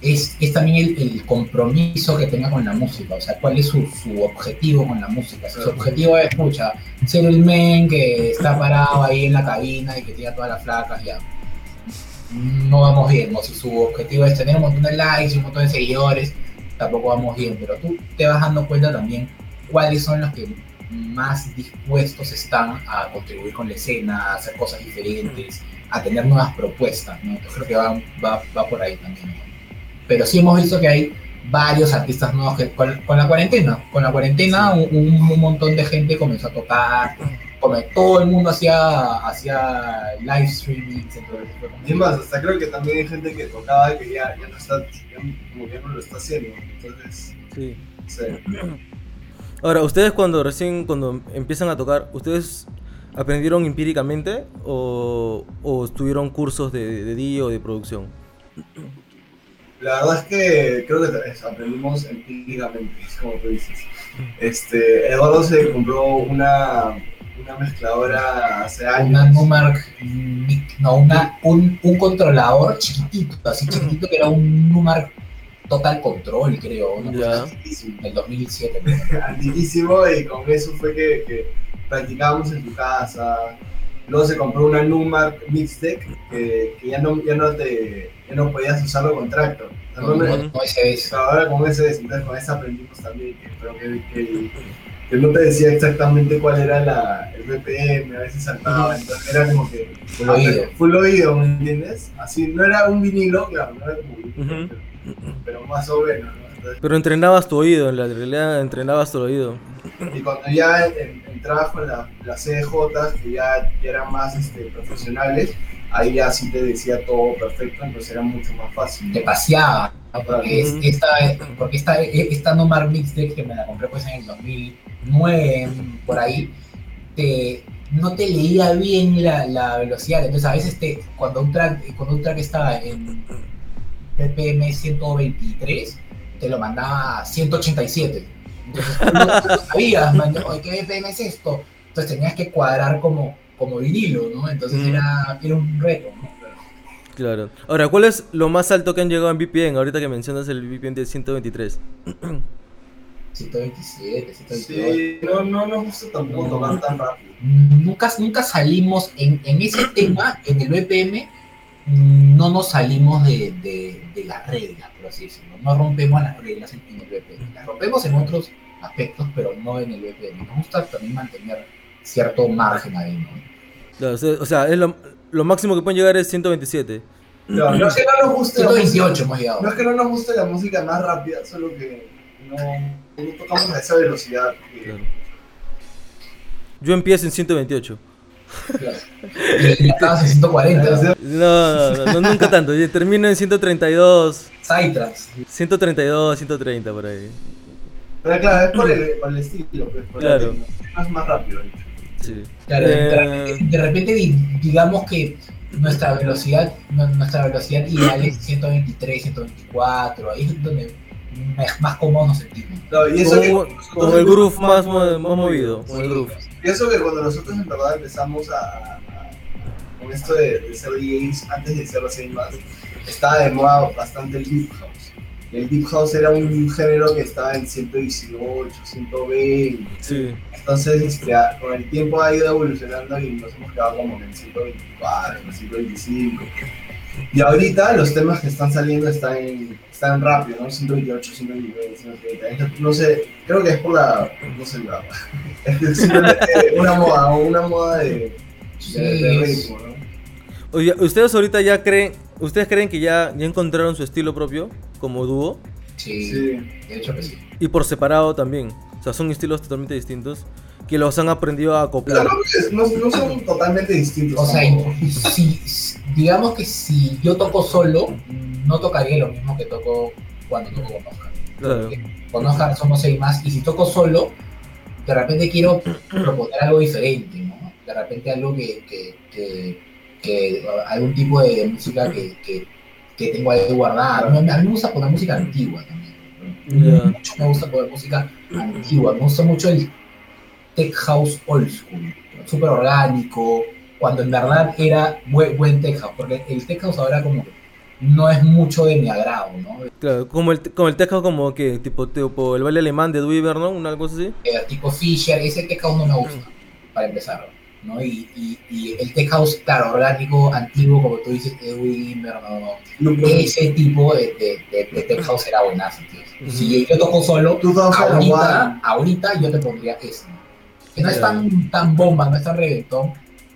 es, es también el, el compromiso que tenga con la música, o sea, cuál es su, su objetivo con la música. Si su objetivo es, escucha, ser el men que está parado ahí en la cabina y que tiene todas las flacas, ya. No vamos bien, o si su objetivo es tener un montón de likes y un montón de seguidores, tampoco vamos bien, pero tú te vas dando cuenta también cuáles son los que más dispuestos están a contribuir con la escena, a hacer cosas diferentes, a tener nuevas propuestas, ¿no? Yo creo que va, va, va por ahí también, ¿no? Pero sí hemos visto que hay varios artistas nuevos que con, con la cuarentena, con la cuarentena un, un montón de gente comenzó a tocar, como todo el mundo hacía, hacía live streaming, Y más, hasta creo que también hay gente que tocaba que ya, ya no está, ya como ya no lo está haciendo. Entonces, Sí. sé. <clears throat> Ahora, ustedes cuando recién, cuando empiezan a tocar, ¿ustedes aprendieron empíricamente o, o tuvieron cursos de, de DJ o de producción? La verdad es que creo que es- aprendimos empíricamente, es como tú dices. Este, Eduardo se compró una, una mezcladora hace una años. Numark, Mic- no, una, un, un controlador chiquitito, así chiquitito que era un Numark Total Control, creo, una cosa del 2007. creo. <laughs> antiquísimo, y con eso fue que, que practicábamos en tu casa. Luego se compró una Numark Mixtec que, que ya, no, ya, no te, ya no podías usarlo con tractor. Ese. Pero ahora con ese, entonces con ese aprendimos también, que, pero que, que, que no te decía exactamente cuál era la, el BPM, a veces saltaba, entonces era como que Full oído. full oído, ¿me entiendes? Así, no era un vinilo, claro, no era como vinilo, pero, pero más o menos, Pero entrenabas tu oído, en la realidad entrenabas tu oído. y cuando ya en- entrabas con la- las CDJs, que ya, ya eran más este, profesionales, ahí ya sí te decía todo perfecto, entonces era mucho más fácil. te paseaba, ¿no? porque, esta, porque esta, esta Nomar que me la compré pues en el 2009, por ahí, te, no te leía bien la, la velocidad, entonces a veces te, cuando, un track, cuando un track estaba en BPM 123, te lo mandaba a 187. Entonces tú no, tú no sabías, man, oye, ¿qué BPM es esto? Entonces tenías que cuadrar como, como vinilo, ¿no? Entonces era, era un reto, ¿no? Claro. Ahora, ¿cuál es lo más alto que han llegado en VPN? Ahorita que mencionas el VPN de 123. 127, 128. Sí, no, no nos gusta tampoco tocar tan rápido. Nunca, nunca salimos en, en ese tema, en el BPM, no nos salimos de, de, de las reglas, por así decirlo. No rompemos las reglas en, en el BPM. Las rompemos en otros aspectos, pero no en el BPM. Nos gusta también mantener cierto margen ahí, ¿no? Claro, o sea- es lo, lo máximo que pueden llegar es 127. No, no es que no nos guste la música, 128 hemos llegado. no es que no nos guste la música más rápida, solo que no, no tocamos a esa velocidad. que- Claro. Yo empiezo en 128. Claro. Y ya estabas en 140. No, no, no, nunca tanto. Yo termino en 132, Psytrance. 132, 130 por ahí. Pero claro, es por el, por el estilo, pues, por Claro. es más rápido. Sí. Claro, de Eh, repente, de repente di- digamos que nuestra velocidad, nu- nuestra velocidad ideal es 123, 124, ahí es donde más, más cómodos nos sentimos. No, y eso que, Con, con el groove más, más movido. Con el groove. Y eso que cuando nosotros en verdad empezamos a, a- con esto de, de ser DJs, antes de ser así más, estaba de moda bastante el Deep House. Y el Deep House era un género que estaba en 118, 120. Sí. Entonces, este, con el tiempo ha ido evolucionando y nos hemos quedado como en el 124, en el 125. Y ahorita los temas que están saliendo están, en- están rápido, ¿no? 128, 129, 130. Es que, No sé, creo que es por la. No sé, la. Es <laughs> que es simplemente una moda, una moda de, de, ritmo, ¿no? Oye, ¿ustedes ahorita ya creen, ustedes creen que ya, ya encontraron su estilo propio como dúo? Sí, Sí. de hecho que sí. Y por separado también. O sea, son estilos totalmente distintos que los han aprendido a acoplar. Pero no, son totalmente distintos. O sea, si, digamos que si yo toco solo, no tocaría lo mismo que toco cuando toco con Oscar. Claro. Con Oscar somos seis más, y si toco solo, de repente quiero proponer algo diferente, ¿no? De repente algo que, que, que, que algún tipo de música que, que, que tengo ahí guardada. A mí me gusta poner música antigua también. Ya. Mucho me gusta poner música antigua. Me gusta mucho el tech house old school, súper orgánico, cuando en verdad era buen, buen tech house, porque el tech house ahora como que no es mucho de mi agrado, ¿no? Claro, como el, como el tech house como que tipo, tipo el baile alemán de Dewey ¿no? Una cosa así. Eh, tipo Fisher, ese tech house no me gusta, para empezar, ¿no? Y, y, y el tech house, claro, orgánico, antiguo, como tú dices, Edwin Gimmer, no, no. Ese tipo de, de, de, de tech house era buenazo, tío. Si yo toco solo, 2001. ahorita, ahorita yo te pondría ese, ¿no? Que no es tan, tan bomba, no es tan reggaetón,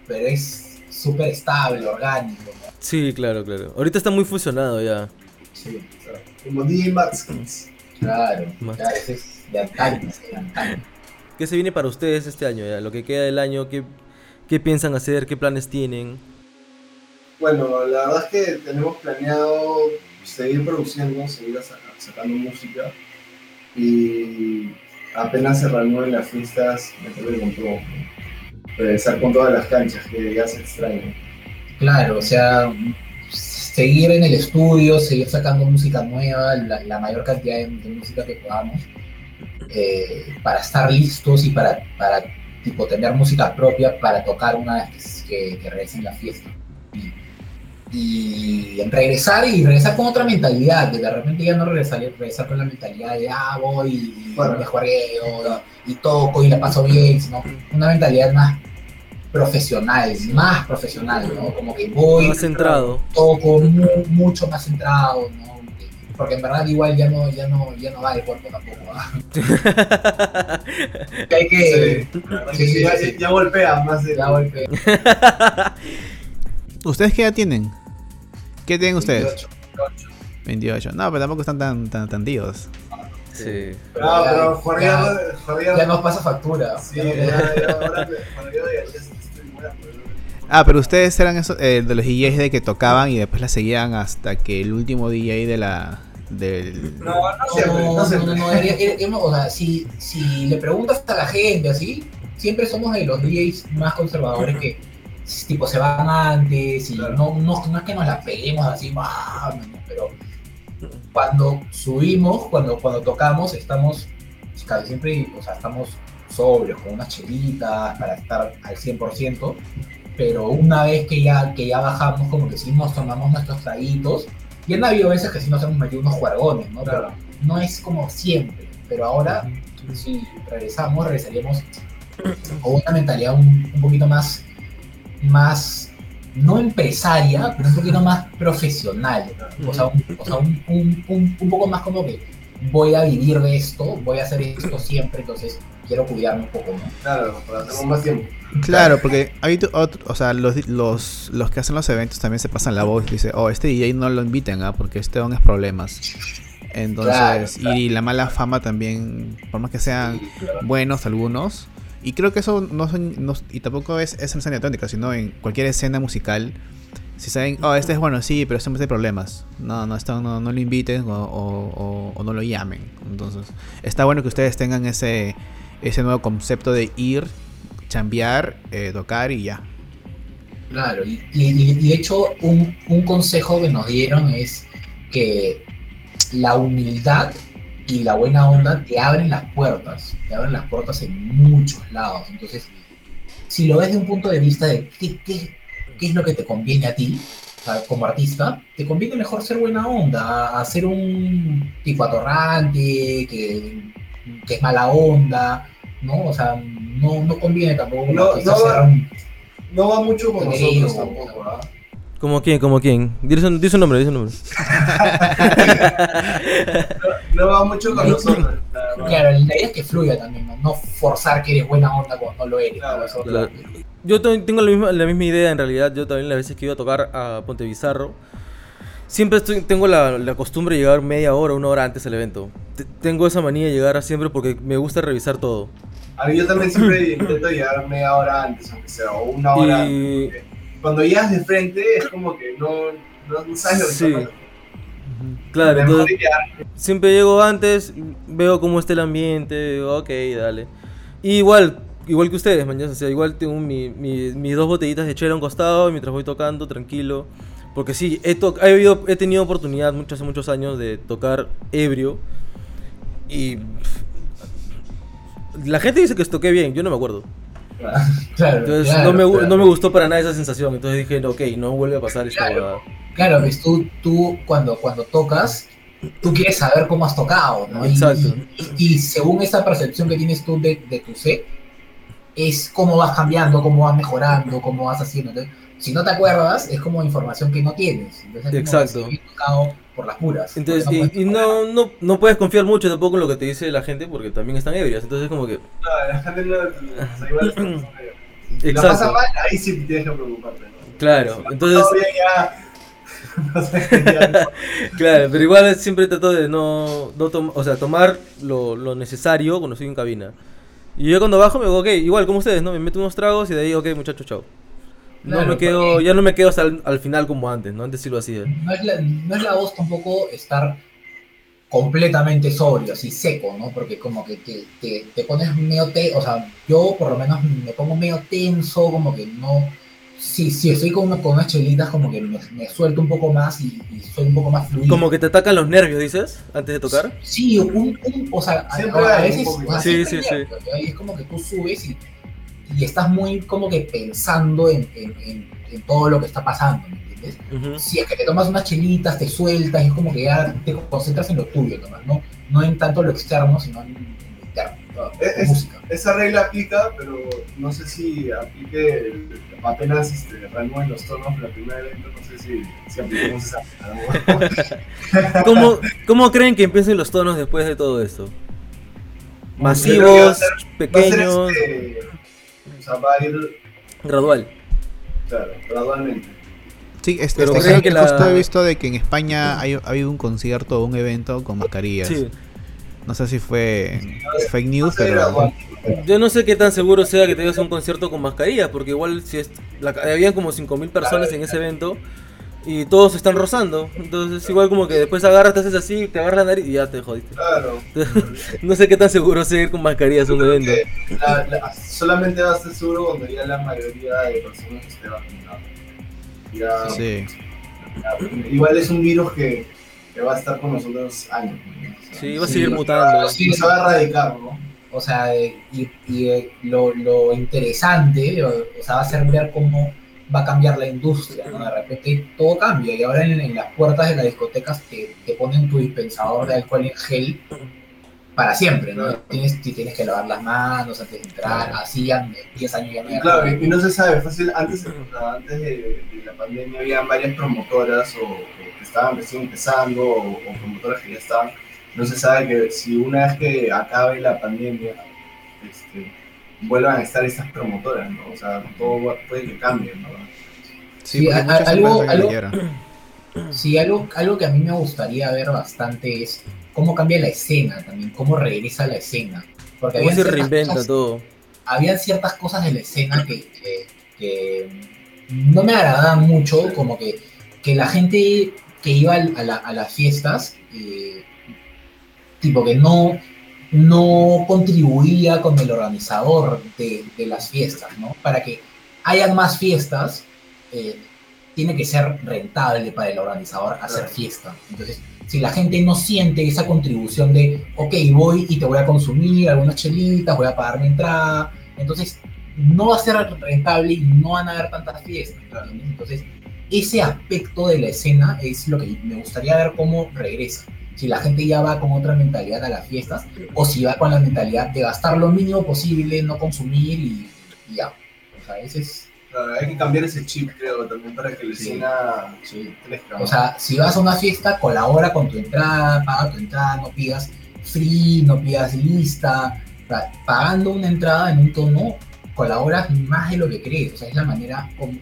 pero es súper estable, orgánico, ¿no? Sí, claro, claro. Ahorita está muy fusionado ya. Sí, Como DJ Maxkins. claro, Más. claro, ese es de antaño, ese de antaño. ¿Qué se viene para ustedes este año ya? Lo que queda del año, ¿qué, qué piensan hacer? ¿Qué planes tienen? Bueno, la verdad es que tenemos planeado seguir produciendo, seguir saca- sacando música y apenas se reanuden las fiestas, meterle con todo. Regresar con todas las canchas que ya se extrañan. Claro, o sea, seguir en el estudio, seguir sacando música nueva, la, mayor cantidad de, de música que podamos, eh, para estar listos y para, para tipo, tener música propia para tocar una vez que, que, que regresen la fiesta. Y, regresar y regresar con otra mentalidad, de repente ya no regresar, regresar con la mentalidad de ah, voy y Bueno. me juegueo y, toco y la paso bien, sino una mentalidad más profesional, más profesional, ¿no? Como que voy, Más centrado. toco mu- mucho más centrado, ¿no? Porque en verdad igual ya no, ya no, ya no va el cuerpo tampoco. ¿ah? <laughs> Hay que Sí, sí, sí, ya, sí. ya golpea más de ya golpe. <laughs> ¿Ustedes qué edad tienen? ¿Qué tienen ustedes? 28. 28. No, pero tampoco están tan, tan, tan tíos. Sí. No, pero Jorge ya, Jorge- ya nos pasa factura. Sí, ahora muerto. Ah, pero ustedes eran esos, eh, de los DJs de que tocaban y después la seguían hasta que el último DJ de la. Del... No, no No, no no, siempre. no, no, era- era- era- o sea, si, si le preguntas a la gente así, siempre somos de los DJs más conservadores <laughs> que tipo se van antes y Claro. no, no, no es que nos la peguemos así, "Ah", pero cuando subimos, cuando, cuando tocamos, estamos casi siempre, o sea, estamos sobrios, con unas chelitas para estar al 100%, pero una vez que ya, que ya bajamos, como que sí nos tomamos nuestros traguitos, y han habido veces que sí nos hemos metido unos juergones, ¿no? Pero Claro. no es como siempre. Pero ahora, si regresamos, regresaríamos con una mentalidad un, un poquito más, más, no empresaria, pero un poquito más profesional. O sea, un, o sea, un, un- un- un poco más como que voy a vivir de esto, voy a hacer esto siempre, entonces quiero cuidarme un poco, ¿no? Claro, para hacer más tiempo. Claro, porque hay otro- o sea, los, los, los que hacen los eventos también se pasan la voz y dicen, oh, este DJ no lo inviten, ¿ah? porque este don es problemas. Entonces, Claro, y la mala fama también, por más que sean buenos algunos, y creo que eso no son, no- y tampoco es, es en tónica, sino en cualquier escena musical, si saben, oh, este es bueno, sí, pero siempre hay problemas. No, no, esto no, no lo inviten o, o- no lo llamen. Entonces, está bueno que ustedes tengan ese, ese nuevo concepto de ir, chambear, eh, tocar y ya. Claro, y- y de hecho un, un consejo que nos dieron es que la humildad y la buena onda te abren las puertas, te abren las puertas en muchos lados. Entonces, si lo ves de un punto de vista de qué, qué- qué es lo que te conviene a ti, como artista, te conviene mejor ser buena onda, a ser un tipo atorrante, que, que es mala onda, ¿no? O sea, no, no conviene tampoco No, artista no, va mucho con nosotros tampoco, ¿ah? ¿Como quién? ¿Como quién? Di su, di su nombre, di su nombre. <laughs> No va mucho con nosotros. Claro, la idea es que fluya también, ¿no? No forzar que eres buena onda cuando no lo eres. Claro. Yo tengo la misma, la misma idea en realidad. Yo también las veces que iba a tocar a Ponte Bizarro, siempre estoy, tengo la, la costumbre de llegar media hora, una hora antes al evento. T- tengo esa manía de llegar a siempre porque me gusta revisar todo. A mí yo también siempre intento llegar media hora antes, aunque sea, o una hora antes. Y porque Cuando llegas de frente es como que no, no, no sabes lo que Sí. está claro, entonces siempre llego antes, veo cómo está el ambiente, digo, ok, dale. Y igual, igual que ustedes, mañana, o sea, igual tengo mi- mi- mis dos botellitas de chela a un costado mientras voy tocando, tranquilo. Porque sí, he, to- he, habido- he tenido oportunidad muchos, hace muchos años de tocar ebrio. Y pff, la gente dice que toqué bien, yo no me acuerdo. <laughs> Claro, Entonces claro, no, me, claro. no me gustó para nada esa sensación. Entonces dije, ok, no vuelve a pasar esta Claro. Claro, ves tú, tú cuando, cuando tocas, tú quieres saber cómo has tocado, ¿no? Y- Exacto. Y, y según esa percepción que tienes tú de, de tu set, es cómo vas cambiando, cómo vas mejorando, cómo vas haciendo. Entonces, si no te acuerdas, es como información que no tienes. Entonces, es como Exacto. he tocado por las puras. Entonces, y, y no, no, no puedes confiar mucho tampoco en lo que te dice la gente porque también están ebrias. Entonces, como que. No, la gente no. o sea, igual. <clears throat> Si Exacto. pasa mal, ahí sí tienes que preocuparte. ¿no? Claro, Si entonces- ya. <laughs> No sé, ya. <laughs> Claro, pero igual siempre trato de no, no tom- o sea, tomar lo, lo necesario cuando estoy en cabina. Y yo cuando bajo me digo, ok, igual como ustedes, ¿no? Me meto unos tragos y de ahí, ok, muchachos, chao. No me quedo, porque- ya no me quedo hasta el, al final como antes, ¿no? Antes sí lo hacía. no es, la, no es la voz tampoco estar completamente sobrio, así seco, ¿no? Porque como que te, te, te pones medio te, o sea, yo por lo menos me pongo medio tenso, como que no, sí, sí, estoy con, una- con unas chelitas como que me, me suelto un poco más y, y soy un poco más fluido. Como que te atacan los nervios, dices, antes de tocar. Sí, un, un- o sea, a, Siempre a hay veces, un poquito. o sea, Sí, sí, hay sí. nervios, ¿no? Y es como que tú subes y, y estás muy como que pensando en, en, en- en todo lo que está pasando, ¿me entiendes? Si es que te tomas unas chelitas, te sueltas, y es como que ya te concentras en lo tuyo nomás, ¿no? No en tanto lo externo, sino en, lo interno, ¿no? Es- La es- música. Esa regla aplica, pero no sé si aplique apenas este, los tonos de la primera evento, no sé si, si apliquemos esa regla. <laughs> ¿Cómo, ¿Cómo creen que empiecen los tonos después de todo esto? Masivos, ser- Va a ser, pequeños, este, sea, va a ir, gradual. claro, gradualmente. Sí, este, Pero este, creo que la- justo he visto de que en España hay, ha habido un concierto o un evento con mascarillas. Sí. No sé si fue fake news, pero. Yo no sé qué tan seguro sea que te un concierto con mascarilla, porque igual si es, la, habían como 5.000 personas en ese evento y todos se están rozando. Entonces igual como que después agarras, te haces así, te agarras la nariz y ya te jodiste. Claro. <laughs> No sé qué tan seguro sea ir con mascarillas un evento. Que la- la- solamente va a estar seguro cuando ya la mayoría de personas esté vacunada. Ya, sí. ya, igual es un virus que, que va a estar con nosotros años. ¿no? O sea, Sí, va a seguir sí, mutando. sí. no se va a erradicar, ¿no? O sea, y, y, eh, lo, lo interesante, o, o sea, va a ser ver cómo va a cambiar la industria, ¿no? De repente todo cambia y ahora en, en las puertas de las discotecas te, te ponen tu dispensador de alcohol en gel para siempre, ¿no? Tienes, tienes que lavar las manos antes de entrar, así ya 10 años ya no hay Claro, y, y no se sabe, fácil, antes, antes de, de la pandemia había varias promotoras o, o que estaban recién empezando o, o promotoras que ya estaban. No se sabe que si una vez que acabe la pandemia, este, vuelvan a estar estas promotoras, ¿no? O sea, todo puede que cambie, ¿no? Sí, a- algo- algo-. <clears throat> Sí, algo, algo que a mí me gustaría ver bastante es cómo cambia la escena también, cómo regresa la escena. Porque ¿Cómo se ciertas reinventa cosas- todo? habían ciertas cosas de la escena que, que- que no me agradaban mucho, como que, que la gente que iba al- a, la- a las fiestas, eh, tipo que no, no contribuía con el organizador de, de las fiestas, ¿no? Para que hayan más fiestas, eh, tiene que ser rentable para el organizador hacer fiesta. Entonces, si la gente no siente esa contribución de, ok, voy y te voy a consumir algunas chelitas, voy a pagar mi entrada, entonces no va a ser rentable y no van a haber tantas fiestas. Entonces, ese aspecto de la escena es lo que me gustaría ver cómo regresa. Si la gente ya va con otra mentalidad a las fiestas o si va con la mentalidad de gastar lo mínimo posible, no consumir y, y ya. O sea, ese es... Claro, hay que cambiar ese chip, creo, también para que la Sí. escena sí. crezca. O sea, si vas a una fiesta, colabora con tu entrada, paga tu entrada, no pidas free, no pidas lista. O sea, pagando una entrada en un tono, colaboras más de lo que crees. O sea, es la manera como,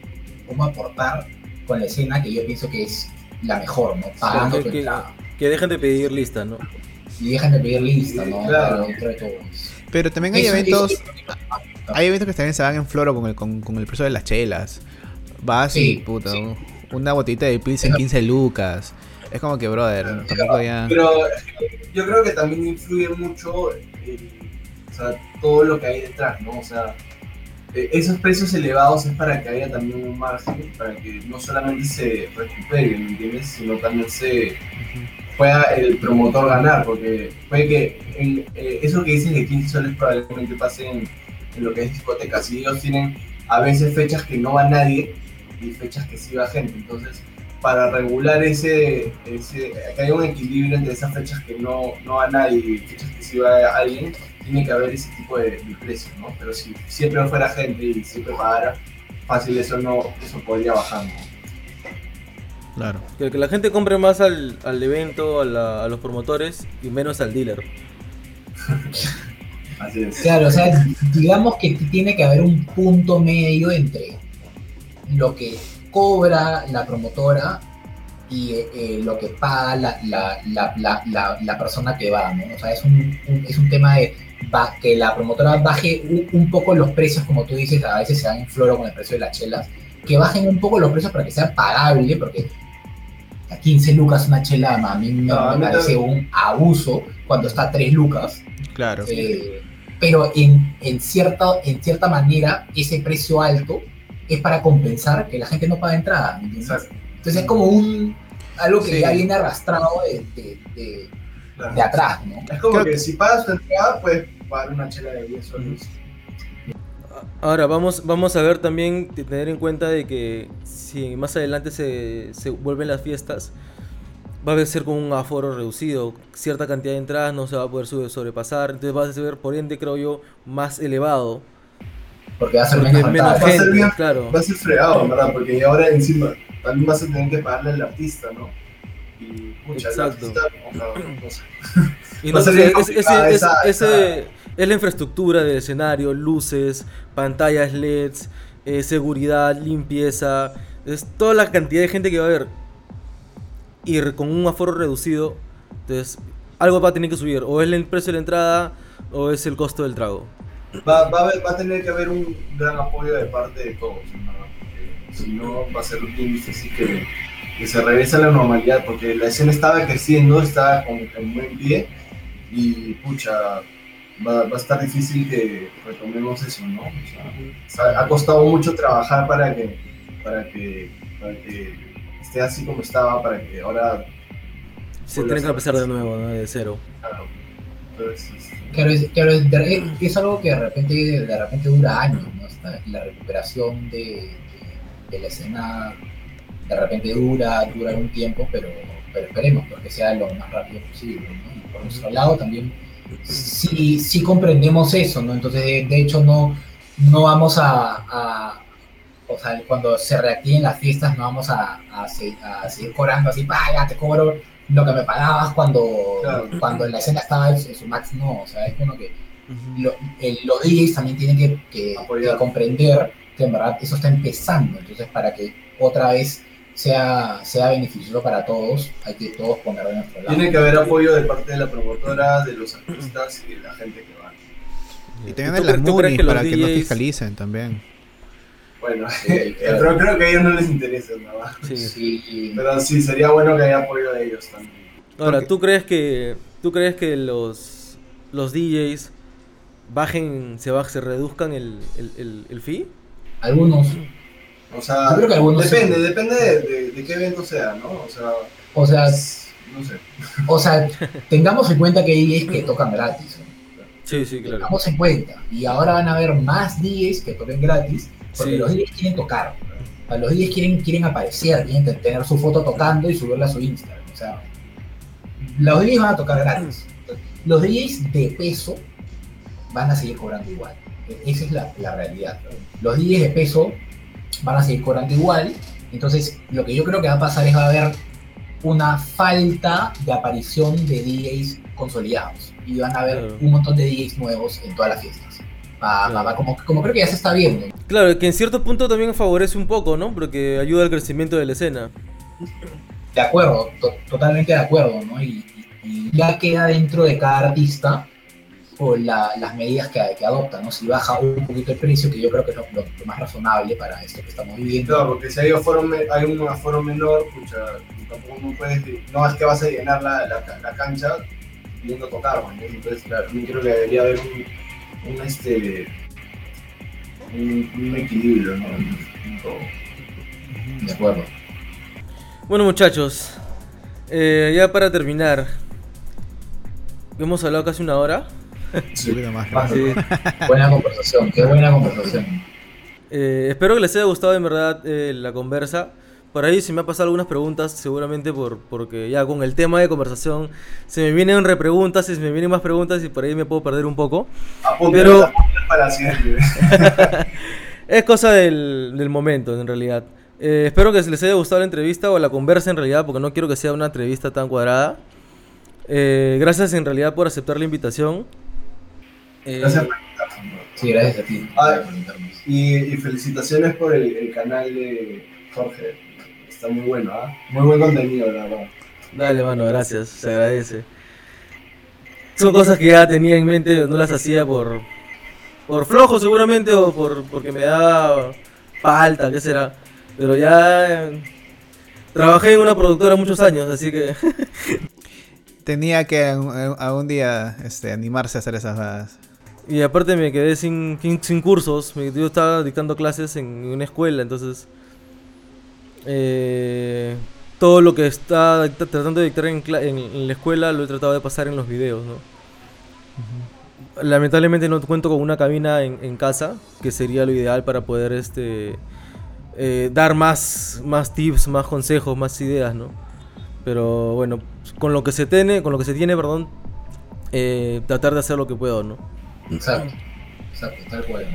como aportar con la escena que yo pienso que es la mejor, ¿no? Pagando tu entrada. Que dejen de pedir lista, ¿no? Y dejan de pedir lista, ¿no? Claro. Todo. Pero también hay Eso- eventos, eso- hay eventos que también se van en floro con el, con, con el precio de las chelas. Vas y Sí, puta, sí. una botellita de Pilsen en 15 lucas. Es como que, brother, tampoco ya. Pero yo creo que también influye mucho el- o sea, todo lo que hay detrás, ¿no? O sea, eh, esos precios elevados es para que haya también un margen, para que no solamente se recupere, ¿me entiendes? Sino también se pueda el promotor ganar, porque puede que en- eh, eso que dices de 15 soles probablemente pase en, lo que es discotecas, y ellos tienen a veces fechas que no va nadie y fechas que sí va gente, entonces para regular ese, que haya un equilibrio entre esas fechas que no, no va nadie y fechas que sí va alguien, tiene que haber ese tipo de, de precios, ¿no? Pero si siempre fuera gente y siempre pagara, fácil eso no, eso podría bajar, ¿no? Claro. Que, que la gente compre más al, al evento, a, la- a los promotores y menos al dealer. <laughs> Así es. Claro, o sea, digamos que tiene que haber un punto medio entre lo que cobra la promotora y eh, lo que paga la, la, la, la, la, la persona que va, ¿no? O sea, es un, un- es un tema de ba- que la promotora baje un, un poco los precios, como tú dices, a veces se dan en floro con el precio de las chelas, que bajen un poco los precios para que sea pagable, porque a 15 lucas una chela a mí me, parece un abuso cuando está a 3 lucas. Claro. Eh, pero en, en, cierta, en cierta manera, ese precio alto es para compensar que la gente no paga entrada. ¿me entiendes? Exacto. Entonces es como un algo que Sí. ya viene arrastrado de, de, de- Claro. de atrás, ¿no? Es como Creo que que- si pagas tu entrada, puedes pagar una chela de 10 soles. Ahora, vamos, vamos a ver también, tener en cuenta de que si más adelante se, se vuelven las fiestas, va a ser con un aforo reducido, cierta cantidad de entradas no se va a poder sobrepasar, entonces va a ser, por ende, creo yo, más elevado. Porque va a ser Porque menos menos rentable. Va a ser gente, bien- claro. Va a ser fregado, ¿verdad? Porque ahora encima también vas a tener que pagarle al artista, ¿no? Y pucha, el Exacto. artista, o sea, no sé. Y no sé, ese- esa- es- la infraestructura del escenario, luces, pantallas LEDs, eh, seguridad, limpieza, es toda la cantidad de gente que va a haber. Y con un aforo reducido, entonces algo va a tener que subir, o es el precio de la entrada o es el costo del trago. Va, va, a va a tener que haber un gran apoyo de parte de todos, si no, va a ser bien difícil que, que se regrese a la normalidad, porque la escena estaba creciendo, estaba con en buen pie, y pucha, va, va a estar difícil que retomemos eso, ¿no? O sea, ha- costado mucho trabajar para que, para que, para que esté así como estaba, para que ahora, Se tiene que empezar de nuevo, ¿no? de cero. claro, entonces, Claro, es, claro, es, es algo que de repente, de repente dura años, ¿no? La recuperación de, de- de la escena de repente dura, dura un tiempo, pero, pero esperemos porque sea lo más rápido posible. ¿no? Y por nuestro lado también sí, sí comprendemos eso, ¿no? Entonces, de, de hecho, no, no vamos a, a- o sea, cuando se reactiven las fiestas, no vamos a, a, se- a seguir cobrando así, "Pa, ya te cobro lo que me pagabas cuando, Claro. cuando la escena estaba en, en su max, no, o sea, es como que lo- el- los DJs también tienen que, que- Apoyar. que comprender que en verdad eso está empezando, entonces para que otra vez sea, sea beneficioso para todos, hay que todos poner de nuestro lado. Tiene que haber apoyo de parte de la promotora, de los artistas y de la gente que va. Y ¿Tú también de cre- las MUNIs para que no DJs fiscalicen también. Bueno, <laughs> pero creo que a ellos no les interesa nada. Sí. Sí, Pero sí, sería bueno que haya apoyo de ellos también. Ahora, Porque- ¿tú crees que tú crees que los los DJs bajen, se baj- se reduzcan el, el, el, el fee? algunos, O sea, Yo creo que algunos depende, depende de, de- de qué evento sea, ¿no? O sea, o sea, no sé. o sea, tengamos en cuenta que hay DJs que tocan gratis, ¿no? Sí, sí, claro. tengamos en cuenta, y ahora van a haber más DJs que toquen gratis, porque Sí. los DJs quieren tocar, los DJs quieren, quieren aparecer, quieren te- tener su foto tocando y subirla a su Instagram, o sea, los DJs van a tocar gratis, los DJs de peso van a seguir cobrando igual, E- esa es la, la realidad, los DJs de peso van a seguir cobrando igual, entonces lo que yo creo que va a pasar es va a haber una falta de aparición de DJs consolidados y van a haber Claro. un montón de DJs nuevos en todas las fiestas. Va- va, como, como creo que ya se está viendo. Claro, que en cierto punto también favorece un poco, ¿no? Porque ayuda al crecimiento de la escena. De acuerdo, to- totalmente de acuerdo, ¿no? Y ya queda dentro de cada artista o la- las medidas que, que adopta, ¿no? Si baja un poquito el precio, que yo creo que es lo, lo- lo más razonable para esto que estamos viviendo. Claro, porque si hay, aforo hay un aforo menor, pucha, tampoco no puedes, no es que vas a llenar la, la, la cancha a tocar, ¿no? Entonces, claro, también creo que debería haber un, un, este, un, un equilibrio, ¿no? En- en todo. De acuerdo. Bueno, muchachos, eh, ya para terminar, hemos hablado casi una hora. <laughs> Un poquito más Más rápido. <laughs> Buena conversación, qué buena conversación. Eh, espero que les haya gustado en verdad eh, la conversa. Por ahí se me ha pasado algunas preguntas, seguramente por, porque ya con el tema de conversación se me vienen repreguntas y se me vienen más preguntas y por ahí me puedo perder un poco. Apunta Pero- para siempre. <laughs> Es cosa del, del momento, en realidad. Eh, espero que les haya gustado la entrevista o la conversa en realidad, porque no quiero que sea una entrevista tan cuadrada. Eh, gracias en realidad por aceptar la invitación. Eh, Gracias por invitarnos. Sí, gracias a ti. Ah. Y, y felicitaciones por el, el canal de Jorge. Está muy bueno, ¿ah? Muy buen contenido, la verdad. Dale, mano, gracias, se agradece. Son cosas que ya tenía en mente, no las hacía por, por flojo seguramente o por, porque me da falta, qué será. Pero ya eh, trabajé en una productora muchos años, así que <laughs> Tenía que a- algún día este, animarse a hacer esas badas. Y aparte me quedé sin, sin, sin cursos. Yo estaba dictando clases en una escuela, entonces... eh, todo lo que está tratando de dictar en, en- en la escuela lo he tratado de pasar en los videos, ¿no? Lamentablemente no cuento con una cabina en, en casa, que sería lo ideal para poder este eh, dar más, más tips, más consejos, más ideas, ¿no? Pero bueno, con lo que se tiene, con lo que se tiene, perdón, eh, tratar de hacer lo que puedo, ¿no? Exacto, exacto, tal cual.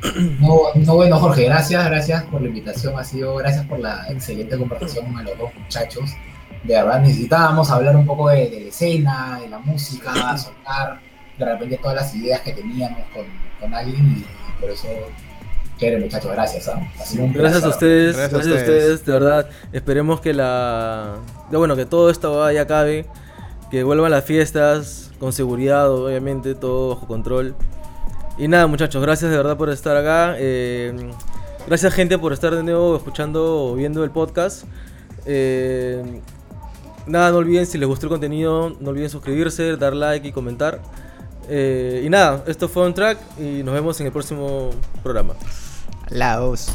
<clears throat> No, no, bueno, Jorge, gracias, gracias por la invitación, ha sido, gracias por la excelente conversación a los dos muchachos. De verdad, necesitábamos hablar un poco de, de la escena, de la música, <clears throat> soltar de repente todas las ideas que teníamos con, con alguien y por eso, chévere muchachos, gracias. un Gracias a ustedes, Gracias gracias, a a ustedes. de verdad. Esperemos que la. bueno, que todo esto vaya acabe. Que vuelvan las fiestas con seguridad, obviamente, todo bajo control. Y nada, muchachos, gracias de verdad por estar acá. eh, gracias, gente, por estar de nuevo escuchando o viendo el podcast. Eh, nada, no olviden, si les gustó el contenido, no olviden suscribirse, dar like y comentar. Eh, y nada, esto fue On Track y nos vemos en el próximo programa. Laos.